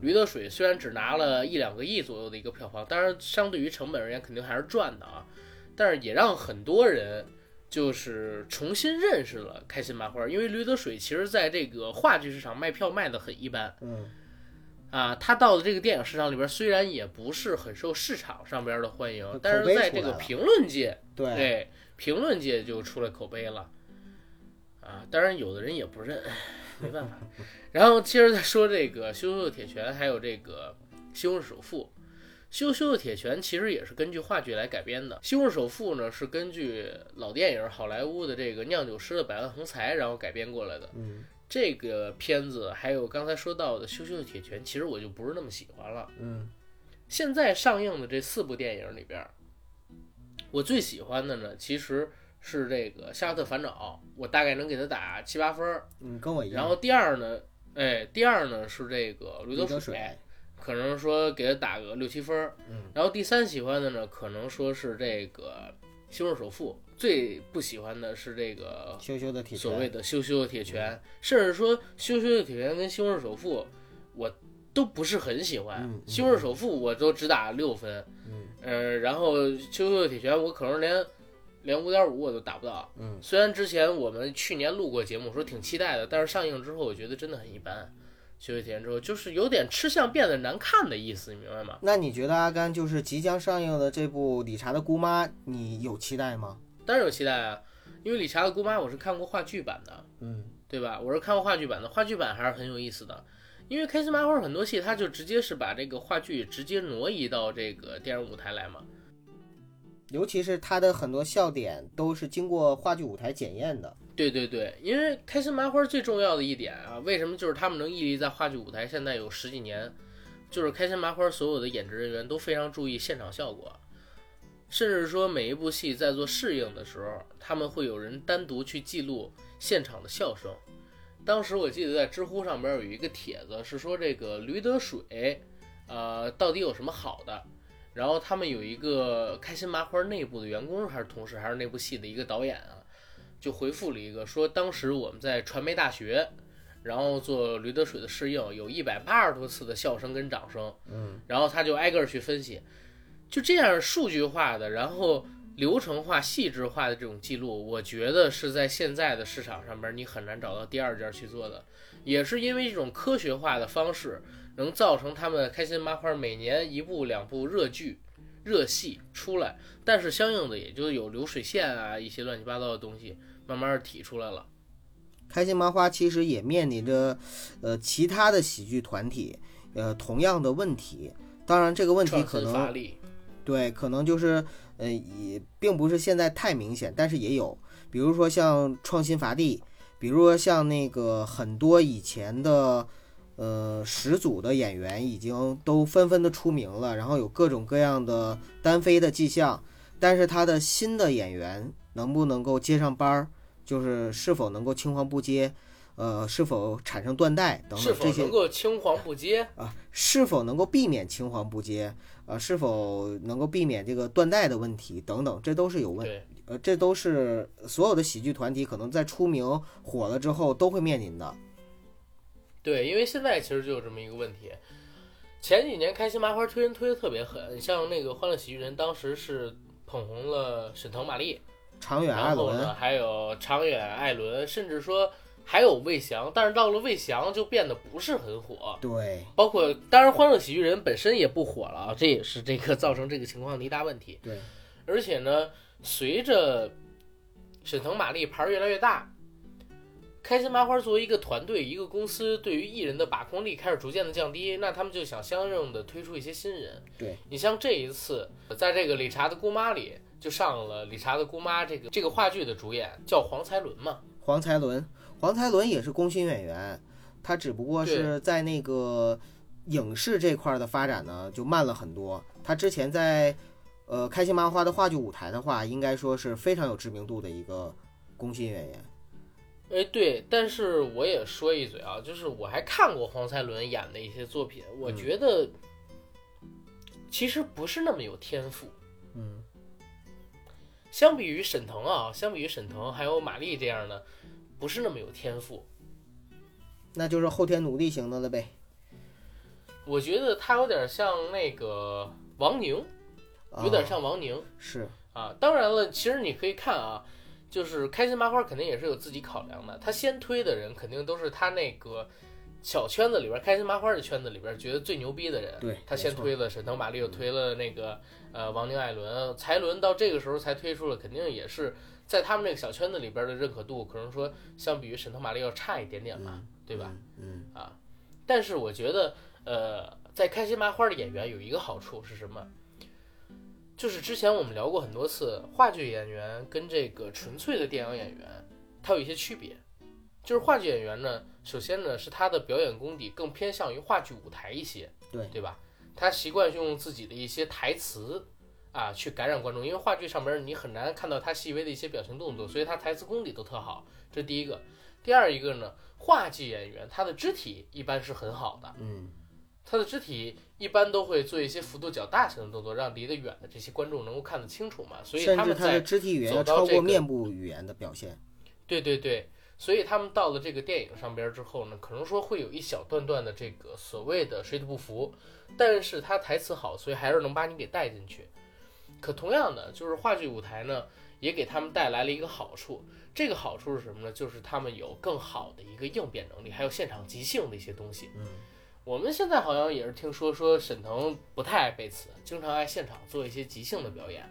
[SPEAKER 1] 驴得水虽然只拿了一两个亿左右的一个票房，当然相对于成本而言肯定还是赚的啊。但是也让很多人就是重新认识了开心麻花，因为驴得水其实在这个话剧市场卖票卖的很一般。
[SPEAKER 2] 嗯。
[SPEAKER 1] 啊，他到了这个电影市场里边，虽然也不是很受市场上边的欢迎，但是在这个评论界，
[SPEAKER 2] 对
[SPEAKER 1] 评论界就出来口碑了。啊，当然有的人也不认，没办法。然后接着再说这个《羞羞的铁拳》，还有这个《西红柿首富》。《羞羞的铁拳》其实也是根据话剧来改编的，《西红柿首富》呢是根据老电影好莱坞的这个《酿酒师的百万横财》然后改编过来的。
[SPEAKER 2] 嗯。
[SPEAKER 1] 这个片子还有刚才说到的《羞羞的铁拳》，其实我就不是那么喜欢了。
[SPEAKER 2] 嗯，
[SPEAKER 1] 现在上映的这四部电影里边，我最喜欢的呢，其实是这个《夏洛特烦恼》，我大概能给他打七八分。
[SPEAKER 2] 嗯，跟我一样。
[SPEAKER 1] 然后第二呢，哎，第二呢是这个《驴
[SPEAKER 2] 得
[SPEAKER 1] 水》，可能说给他打个六七分。
[SPEAKER 2] 嗯，
[SPEAKER 1] 然后第三喜欢的呢，可能说是这个《西红柿首富》。最不喜欢的是这个
[SPEAKER 2] 羞羞的铁
[SPEAKER 1] 所谓的羞羞的铁拳，甚至说羞羞的铁拳跟西红柿首富，我都不是很喜欢。西红柿首富我都只打六分，嗯，然后羞羞的铁拳我可能连连五点五我都打不到。
[SPEAKER 2] 嗯，
[SPEAKER 1] 虽然之前我们去年录过节目说挺期待的，但是上映之后我觉得真的很一般。羞羞铁拳之后就是有点吃相变得难看的意思，你明白吗？
[SPEAKER 2] 那你觉得阿甘就是即将上映的这部《理查的姑妈》，你有期待吗？
[SPEAKER 1] 当然有期待啊，因为理查的姑妈我是看过话剧版的，
[SPEAKER 2] 嗯，
[SPEAKER 1] 对吧？我是看过话剧版的，话剧版还是很有意思的。因为开心麻花很多戏，它就直接是把这个话剧直接挪移到这个电影舞台来嘛。
[SPEAKER 2] 尤其是它的很多笑点都是经过话剧舞台检验的。
[SPEAKER 1] 对对对，因为开心麻花最重要的一点啊，为什么就是他们能屹立在话剧舞台现在有十几年，就是开心麻花所有的演职人员都非常注意现场效果。甚至说每一部戏在做适应的时候，他们会有人单独去记录现场的笑声。当时我记得在知乎上边有一个帖子是说这个驴得水，呃，到底有什么好的？然后他们有一个开心麻花内部的员工还是同事还是那部戏的一个导演啊，就回复了一个说，当时我们在传媒大学，然后做驴得水的适应，有一百八十多次的笑声跟掌声。
[SPEAKER 2] 嗯，
[SPEAKER 1] 然后他就挨个去分析。就这样数据化的，然后流程化、细致化的这种记录，我觉得是在现在的市场上边你很难找到第二家去做的。也是因为这种科学化的方式，能造成他们开心麻花每年一部两部热剧、热戏出来，但是相应的也就有流水线啊一些乱七八糟的东西慢慢提出来了。
[SPEAKER 2] 开心麻花其实也面临着，呃，其他的喜剧团体，呃，同样的问题。当然这个问题可能。对，可能就是，呃，也并不是现在太明显，但是也有，比如说像创新乏力，比如说像那个很多以前的，呃，始祖的演员已经都纷纷的出名了，然后有各种各样的单飞的迹象，但是他的新的演员能不能够接上班儿，就是是否能够青黄不接。呃，是否产生断代等等这些？
[SPEAKER 1] 能够青黄不接
[SPEAKER 2] 啊？是否能够避免青黄不接？啊，是否能够避免这个断代的问题等等？这都是有问，呃，这都是所有的喜剧团体可能在出名火了之后都会面临的。
[SPEAKER 1] 对，因为现在其实就有这么一个问题。前几年开心麻花推人推的特别狠，像那个《欢乐喜剧人》，当时是捧红了沈腾、马丽、
[SPEAKER 2] 长远、艾伦，
[SPEAKER 1] 还有长远、艾伦，甚至说。还有魏翔，但是到了魏翔就变得不是很火。
[SPEAKER 2] 对
[SPEAKER 1] 包括当然，《欢乐喜剧人》本身也不火了啊，这也是这个造成这个情况的一大问题。
[SPEAKER 2] 对，
[SPEAKER 1] 而且呢，随着沈腾、马丽牌儿越来越大，开心麻花作为一个团队、一个公司，对于艺人的把控力开始逐渐的降低，那他们就想相应的推出一些新人。
[SPEAKER 2] 对
[SPEAKER 1] 你像这一次，在这个理查的姑妈里，就上了理查的姑妈这个这个话剧的主演，叫黄才伦嘛。
[SPEAKER 2] 黄才伦，黄才伦也是工薪演员，他只不过是在那个影视这块儿的发展呢就慢了很多。他之前在呃开心麻花的话剧舞台的话，应该说是非常有知名度的一个工薪演员。
[SPEAKER 1] 哎，对，但是我也说一嘴啊，就是我还看过黄才伦演的一些作品，我
[SPEAKER 2] 嗯
[SPEAKER 1] 觉得其实不是那么有天赋。
[SPEAKER 2] 嗯，
[SPEAKER 1] 相比于沈腾啊，相比于沈腾还有马丽这样的，不是那么有天赋。
[SPEAKER 2] 那就是后天努力型的了呗。
[SPEAKER 1] 我觉得他有点像那个王宁，有点
[SPEAKER 2] 啊
[SPEAKER 1] 像王宁
[SPEAKER 2] 是
[SPEAKER 1] 啊。当然了，其实你可以看啊，就是开心麻花肯定也是有自己考量的，他先推的人肯定都是他那个小圈子里边，开心麻花的圈子里边觉得最牛逼的人。
[SPEAKER 2] 对，
[SPEAKER 1] 他先推了沈腾、马丽，又推了那个呃王宁、艾伦，才伦到这个时候才推出了，肯定也是在他们那个小圈子里边的认可度，可能说相比于沈腾、马丽要差一点点吧，对吧？
[SPEAKER 2] 嗯，
[SPEAKER 1] 啊，但是我觉得呃，在开心麻花的演员有一个好处是什么？就是之前我们聊过很多次，话剧演员跟这个纯粹的电影演员，他有一些区别。就是话剧演员呢，首先呢是他的表演功底更偏向于话剧舞台一些，
[SPEAKER 2] 对
[SPEAKER 1] 对吧？他习惯用自己的一些台词啊去感染观众，因为话剧上边你很难看到他细微的一些表情动作，所以他台词功底都特好。这是第一个。第二一个呢，话剧演员他的肢体一般是很好的，
[SPEAKER 2] 嗯，
[SPEAKER 1] 他的肢体一般都会做一些幅度较大型的动作，让离得远的这些观众能够看得清楚嘛。所以他们在
[SPEAKER 2] 肢体语言要超过面部语言的表现。
[SPEAKER 1] 对对对，所以他们到了这个电影上边之后呢，可能说会有一小段段的这个所谓的水土不服，但是他台词好，所以还是能把你给带进去。可同样的，就是话剧舞台呢，也给他们带来了一个好处。这个好处是什么呢？就是他们有更好的一个应变能力，还有现场即兴的一些东西。
[SPEAKER 2] 嗯，
[SPEAKER 1] 我们现在好像也是听说说沈腾不太爱背词，经常爱现场做一些即兴的表演。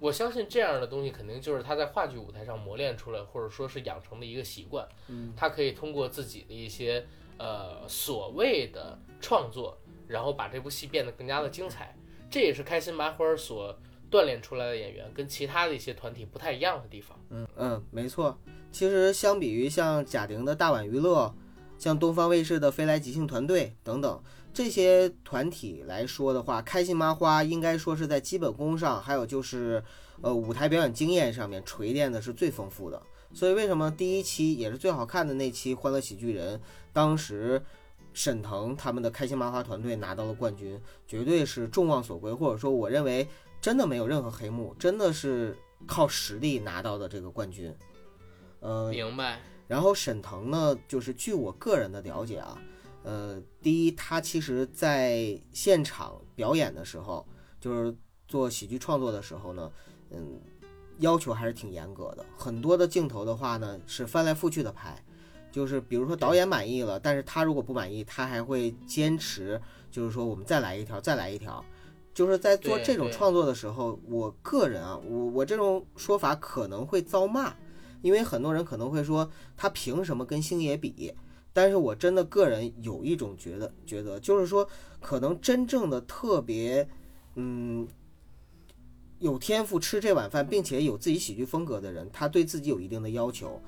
[SPEAKER 1] 我相信这样的东西肯定就是他在话剧舞台上磨练出来，或者说是养成的一个习惯。
[SPEAKER 2] 嗯，
[SPEAKER 1] 他可以通过自己的一些呃所谓的创作，然后把这部戏变得更加的精彩。这也是开心麻花所锻炼出来的演员跟其他的一些团体不太一样的地方。
[SPEAKER 2] 嗯嗯，没错。其实相比于像贾玲的大碗娱乐，像东方卫视的飞来即兴团队等等这些团体来说的话，开心麻花应该说是在基本功上，还有就是呃舞台表演经验上面锤炼的是最丰富的。所以为什么第一期也是最好看的那期《欢乐喜剧人》，当时沈腾他们的开心麻花团队拿到了冠军，绝对是众望所归，或者说我认为真的没有任何黑幕，真的是靠实力拿到的这个冠军。呃，
[SPEAKER 1] 明白？
[SPEAKER 2] 然后沈腾呢，就是据我个人的了解啊，呃，第一，他其实在现场表演的时候，就是做喜剧创作的时候呢，嗯，要求还是挺严格的。很多的镜头的话呢，是翻来覆去的拍，就是比如说导演满意了，但是他如果不满意，他还会坚持，就是说我们再来一条，再来一条。就是在做这种创作的时候，我个人啊，我我这种说法可能会遭骂，因为很多人可能会说他凭什么跟星爷比？但是我真的个人有一种觉得觉得，就是说可能真正的特别，嗯，有天赋吃这碗饭，并且有自己喜剧风格的人，他对自己有一定的要求。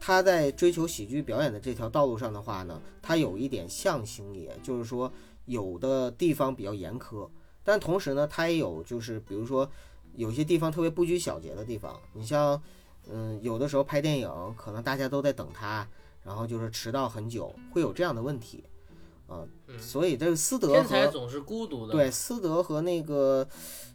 [SPEAKER 2] 他在追求喜剧表演的这条道路上的话呢，他有一点像星爷，就是说有的地方比较严苛，但同时呢，他也有就是比如说有些地方特别不拘小节的地方。你像，嗯，有的时候拍电影，可能大家都在等他，然后就是迟到很久，会有这样的问题，啊、
[SPEAKER 1] 嗯
[SPEAKER 2] 所以这个斯德
[SPEAKER 1] 天才
[SPEAKER 2] 和
[SPEAKER 1] 总是孤独的。
[SPEAKER 2] 对，斯德和那个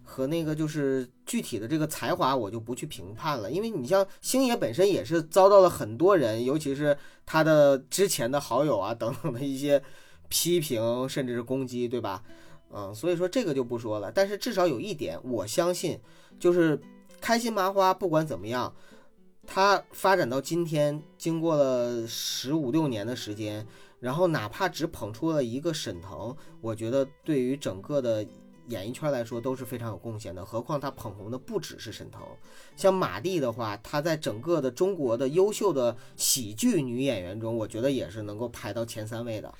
[SPEAKER 2] 和那个就是具体的这个才华，我就不去评判了，因为你像星爷本身也是遭到了很多人，尤其是他的之前的好友啊等等的一些批评，甚至是攻击，对吧？嗯，所以说这个就不说了。但是至少有一点，我相信就是开心麻花不管怎么样，它发展到今天，经过了十五六年的时间，然后哪怕只捧出了一个沈腾，我觉得对于整个的演艺圈来说都是非常有贡献的。何况他捧红的不只是沈腾，像马丽的话，她在整个的中国的优秀的喜剧女演员中，我觉得也是能够排到前三位的。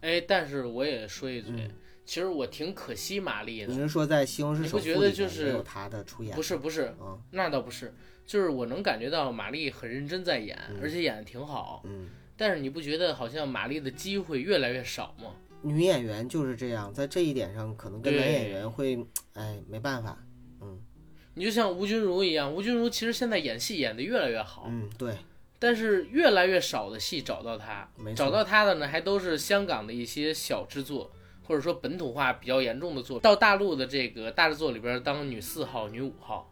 [SPEAKER 1] 哎，但是我也说一嘴，
[SPEAKER 2] 嗯
[SPEAKER 1] 其实我挺可惜马丽的。
[SPEAKER 2] 你是说在《西红柿
[SPEAKER 1] 你不觉
[SPEAKER 2] 首富》里
[SPEAKER 1] 得就是
[SPEAKER 2] 有她的出演？
[SPEAKER 1] 不是不是，
[SPEAKER 2] 嗯
[SPEAKER 1] 那倒不是，就是我能感觉到马丽很认真在演，
[SPEAKER 2] 嗯
[SPEAKER 1] 而且演的挺好。
[SPEAKER 2] 嗯，
[SPEAKER 1] 但是你不觉得好像马丽的机会越来越少吗？
[SPEAKER 2] 女演员就是这样，在这一点上可能跟男演员会，哎，没办法。
[SPEAKER 1] 嗯你就像吴君如一样，吴君如其实现在演戏演得越来越好，
[SPEAKER 2] 嗯，对，
[SPEAKER 1] 但是越来越少的戏找到她找到她的呢还都是香港的一些小制作，或者说本土化比较严重的作品。到大陆的这个大制作里边当女四号、女五号，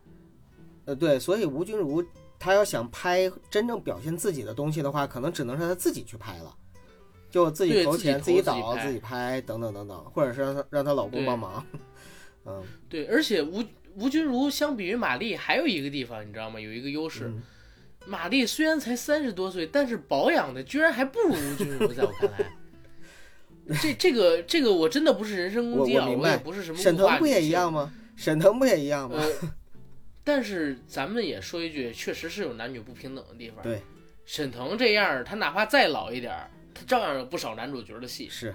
[SPEAKER 2] 呃，对，所以吴君如她要想拍真正表现自己的东西的话，可能只能是她自己去拍了，就自己投钱、
[SPEAKER 1] 自己投
[SPEAKER 2] 自己导、
[SPEAKER 1] 自己拍
[SPEAKER 2] 等等等等，或者是让她让她老公帮忙。嗯，
[SPEAKER 1] 对，而且吴吴君如相比于马丽还有一个地方，你知道吗？有一个优势，
[SPEAKER 2] 嗯
[SPEAKER 1] 马丽虽然才三十多岁，但是保养的居然还不如吴君如，在我看来。[laughs] 这这个这个我真的不是人身攻击啊，我也不是什么
[SPEAKER 2] 沈腾不也一样吗？沈腾不也一样吗？
[SPEAKER 1] 呃，但是咱们也说一句，确实是有男女不平等的地方。
[SPEAKER 2] 对，
[SPEAKER 1] 沈腾这样，他哪怕再老一点儿，他照样有不少男主角的戏。
[SPEAKER 2] 是，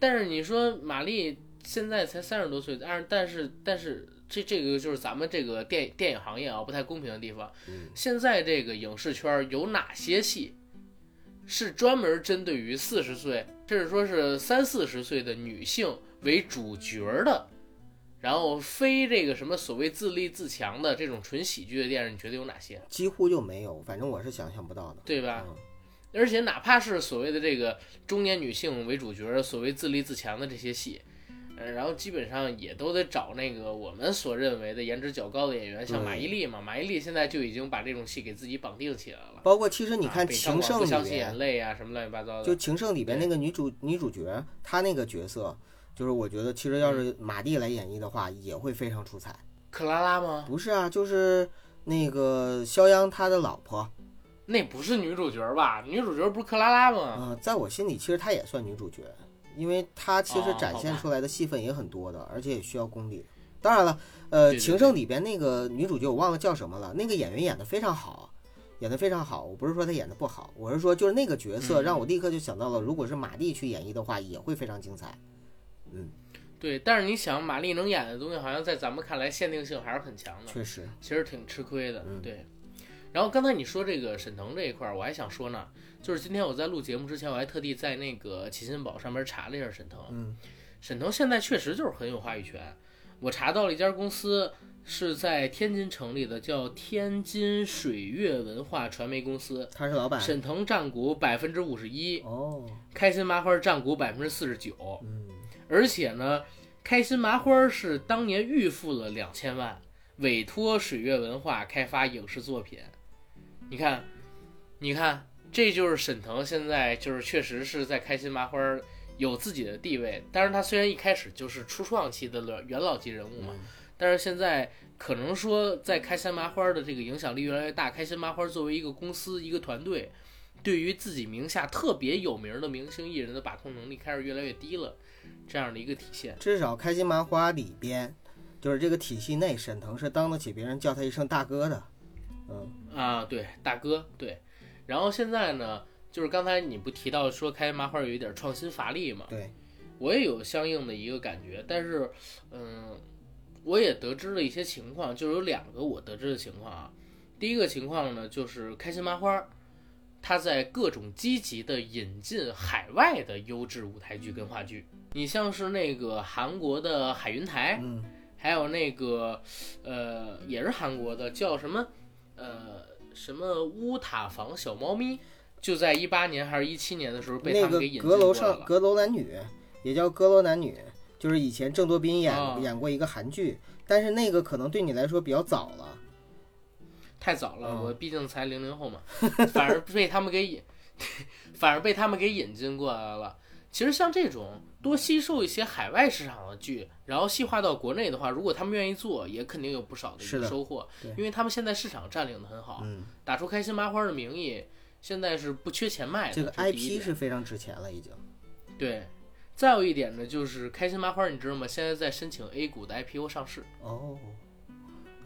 [SPEAKER 1] 但是你说马丽现在才三十多岁，但是但是但是这这个就是咱们这个电电影行业啊不太公平的地方。
[SPEAKER 2] 嗯
[SPEAKER 1] 现在这个影视圈儿有哪些戏是专门针对于四十岁，甚至说是三四十岁的女性为主角儿的？然后非这个什么所谓自立自强的这种纯喜剧的电影，你觉得有哪些？
[SPEAKER 2] 几乎就没有，反正我是想象不到的。
[SPEAKER 1] 对吧？
[SPEAKER 2] 嗯
[SPEAKER 1] 而且哪怕是所谓的这个中年女性为主角，所谓自立自强的这些戏，呃，然后基本上也都得找那个我们所认为的颜值较高的演员，像马伊琍嘛，马伊琍现在就已经把这种戏给自己绑定起来了。
[SPEAKER 2] 包括其实你看《情圣》
[SPEAKER 1] 广不相信眼，泪啊，什么乱七八糟的，
[SPEAKER 2] 就《情圣》里边那个女主女主角，她那个角色，就是我觉得其实要是马蒂来演绎的话，也会非常出彩。
[SPEAKER 1] 克拉拉吗？
[SPEAKER 2] 不是啊，就是那个肖央他的老婆，
[SPEAKER 1] 那不是女主角吧？女主角不是克拉拉吗？
[SPEAKER 2] 呃，在我心里其实她也算女主角，因为她其实展现出来的戏份也很多的，而且也需要功底。当然了，呃，
[SPEAKER 1] 对对
[SPEAKER 2] 情圣》里边那个女主角我忘了叫什么了，那个演员演的非常好，演的非常好。我不是说她演的不好，我是说就是那个角色
[SPEAKER 1] 嗯
[SPEAKER 2] 让我立刻就想到了，如果是马蒂去演绎的话，也会非常精彩。嗯，
[SPEAKER 1] 对，但是你想，马丽能演的东西，好像在咱们看来限定性还是很强的。
[SPEAKER 2] 确实，
[SPEAKER 1] 其实挺吃亏的，
[SPEAKER 2] 嗯
[SPEAKER 1] 对。然后刚才你说这个沈腾这一块儿，我还想说呢，就是今天我在录节目之前，我还特地在那个奇心宝上面查了一下沈腾。
[SPEAKER 2] 嗯，
[SPEAKER 1] 沈腾现在确实就是很有话语权。我查到了一家公司是在天津成立的，叫天津水月文化传媒公司。
[SPEAKER 2] 他是老板。
[SPEAKER 1] 沈腾占股百分之五十一，
[SPEAKER 2] 哦，
[SPEAKER 1] 开心麻花占股百分之四十九。
[SPEAKER 2] 嗯，
[SPEAKER 1] 而且呢，开心麻花是当年预付了两千万，委托水月文化开发影视作品。你看，你看，这就是沈腾现在就是确实是在开心麻花有自己的地位。但是，他虽然一开始就是初创期的元元老级人物嘛，但是现在可能说在开心麻花的这个影响力越来越大。开心麻花作为一个公司一个团队，对于自己名下特别有名的明星艺人的把控能力开始越来越低了，这样的一个体现。
[SPEAKER 2] 至少开心麻花里边，就是这个体系内，沈腾是当得起别人叫他一声大哥的。嗯，
[SPEAKER 1] 啊，对，大哥，对。然后现在呢，就是刚才你不提到说开心麻花有一点创新乏力嘛？
[SPEAKER 2] 对，
[SPEAKER 1] 我也有相应的一个感觉，但是，嗯，我也得知了一些情况，就是有两个我得知的情况啊。第一个情况呢，就是开心麻花，它在各种积极的引进海外的优质舞台剧跟话剧。你像是那个韩国的海云台，
[SPEAKER 2] 嗯，
[SPEAKER 1] 还有那个，呃，也是韩国的，叫什么，呃，什么乌塔房小猫咪，就在一八年还是一七年的时候被他们给引进
[SPEAKER 2] 阁楼。上阁楼男女，也叫阁楼男女，就是以前郑多彬演、
[SPEAKER 1] 啊
[SPEAKER 2] 演过一个韩剧，但是那个可能对你来说比较早了。
[SPEAKER 1] 太早了，
[SPEAKER 2] 嗯
[SPEAKER 1] 我毕竟才零零后嘛，[laughs] 反而被他们给引，[laughs] 反而被他们给引进过来了。其实像这种多吸收一些海外市场的剧，然后细化到国内的话，如果他们愿意做，也肯定有不少的一个收获
[SPEAKER 2] 对，
[SPEAKER 1] 因为他们现在市场占领的很好，
[SPEAKER 2] 嗯，
[SPEAKER 1] 打出开心麻花的名义，现在是不缺钱卖的。
[SPEAKER 2] 这个 IP 是非常值钱了，已经。
[SPEAKER 1] 对。再有一点呢，就是开心麻花，你知道吗？现在在申请 A 股的 IPO 上市。
[SPEAKER 2] 哦，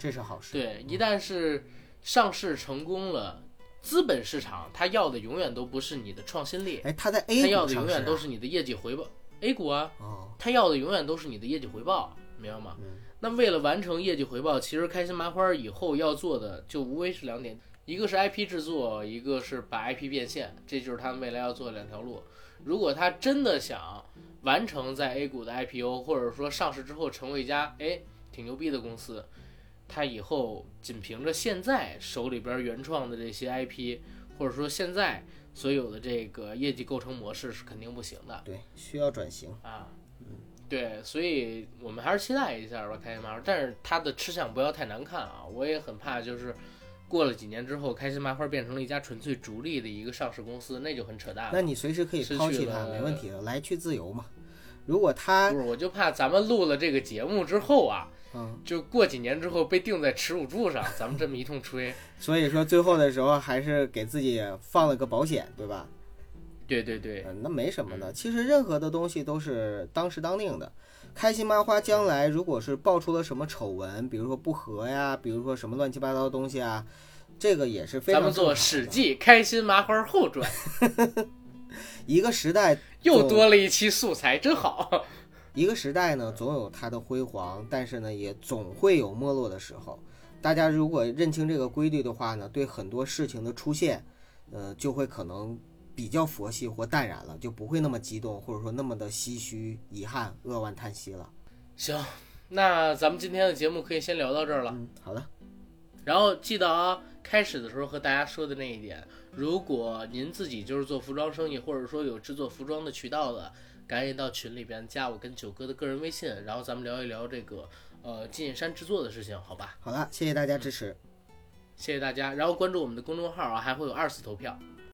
[SPEAKER 2] 这是好事。
[SPEAKER 1] 对，一旦是上市成功了，资本市场它要的永远都不是你的创新力，
[SPEAKER 2] 哎，它在
[SPEAKER 1] 它
[SPEAKER 2] A
[SPEAKER 1] 要的
[SPEAKER 2] 股上市、啊、
[SPEAKER 1] 永远都是你的业绩回报。A 股啊，
[SPEAKER 2] 哦，
[SPEAKER 1] 它要的永远都是你的业绩回报，明白吗？
[SPEAKER 2] 嗯
[SPEAKER 1] 那为了完成业绩回报，其实开心麻花以后要做的就无非是两点，一个是 IP 制作，一个是把 IP 变现，这就是他们未来要做的两条路。如果他真的想完成在 A 股的 IPO，或者说上市之后成为一家哎挺牛逼的公司，他以后仅凭着现在手里边原创的这些 IP，或者说现在所有的这个业绩构成模式是肯定不行的。
[SPEAKER 2] 对，需要转型。
[SPEAKER 1] 啊，对，所以我们还是期待一下吧，开心麻花。但是它的吃相不要太难看啊，我也很怕，就是过了几年之后，开心麻花变成了一家纯粹逐利的一个上市公司，那就很扯淡了。
[SPEAKER 2] 那你随时可以
[SPEAKER 1] 去
[SPEAKER 2] 抛弃它，没问题的，来去自由嘛。如果他
[SPEAKER 1] 不是，我就怕咱们录了这个节目之后啊，
[SPEAKER 2] 嗯，
[SPEAKER 1] 就过几年之后被钉在耻辱柱上，[laughs] 咱们这么一通吹。
[SPEAKER 2] 所以说最后的时候还是给自己放了个保险，对吧？
[SPEAKER 1] 对对对，
[SPEAKER 2] 嗯，那没什么的。其实任何的东西都是当时当令的。开心麻花将来如果是爆出了什么丑闻，比如说不和呀，比如说什么乱七八糟的东西啊，这个也是非
[SPEAKER 1] 咱们做《史记》开心麻花后传，[laughs]
[SPEAKER 2] 一个时代
[SPEAKER 1] 又多了一期素材，真好。
[SPEAKER 2] 一个时代呢，总有它的辉煌，但是呢，也总会有没落的时候。大家如果认清这个规律的话呢，对很多事情的出现，呃，就会可能比较佛系或淡然了，就不会那么激动，或者说那么的唏嘘、遗憾、扼腕叹息了。
[SPEAKER 1] 行，那咱们今天的节目可以先聊到这儿了。
[SPEAKER 2] 嗯，好的，
[SPEAKER 1] 然后记得啊，开始的时候和大家说的那一点，如果您自己就是做服装生意，或者说有制作服装的渠道的，赶紧到群里边加我跟九哥的个人微信，然后咱们聊一聊这个呃金野山制作的事情，好吧？
[SPEAKER 2] 好了，谢谢大家支持。
[SPEAKER 1] 谢谢大家，然后关注我们的公众号啊，还会有二次投票。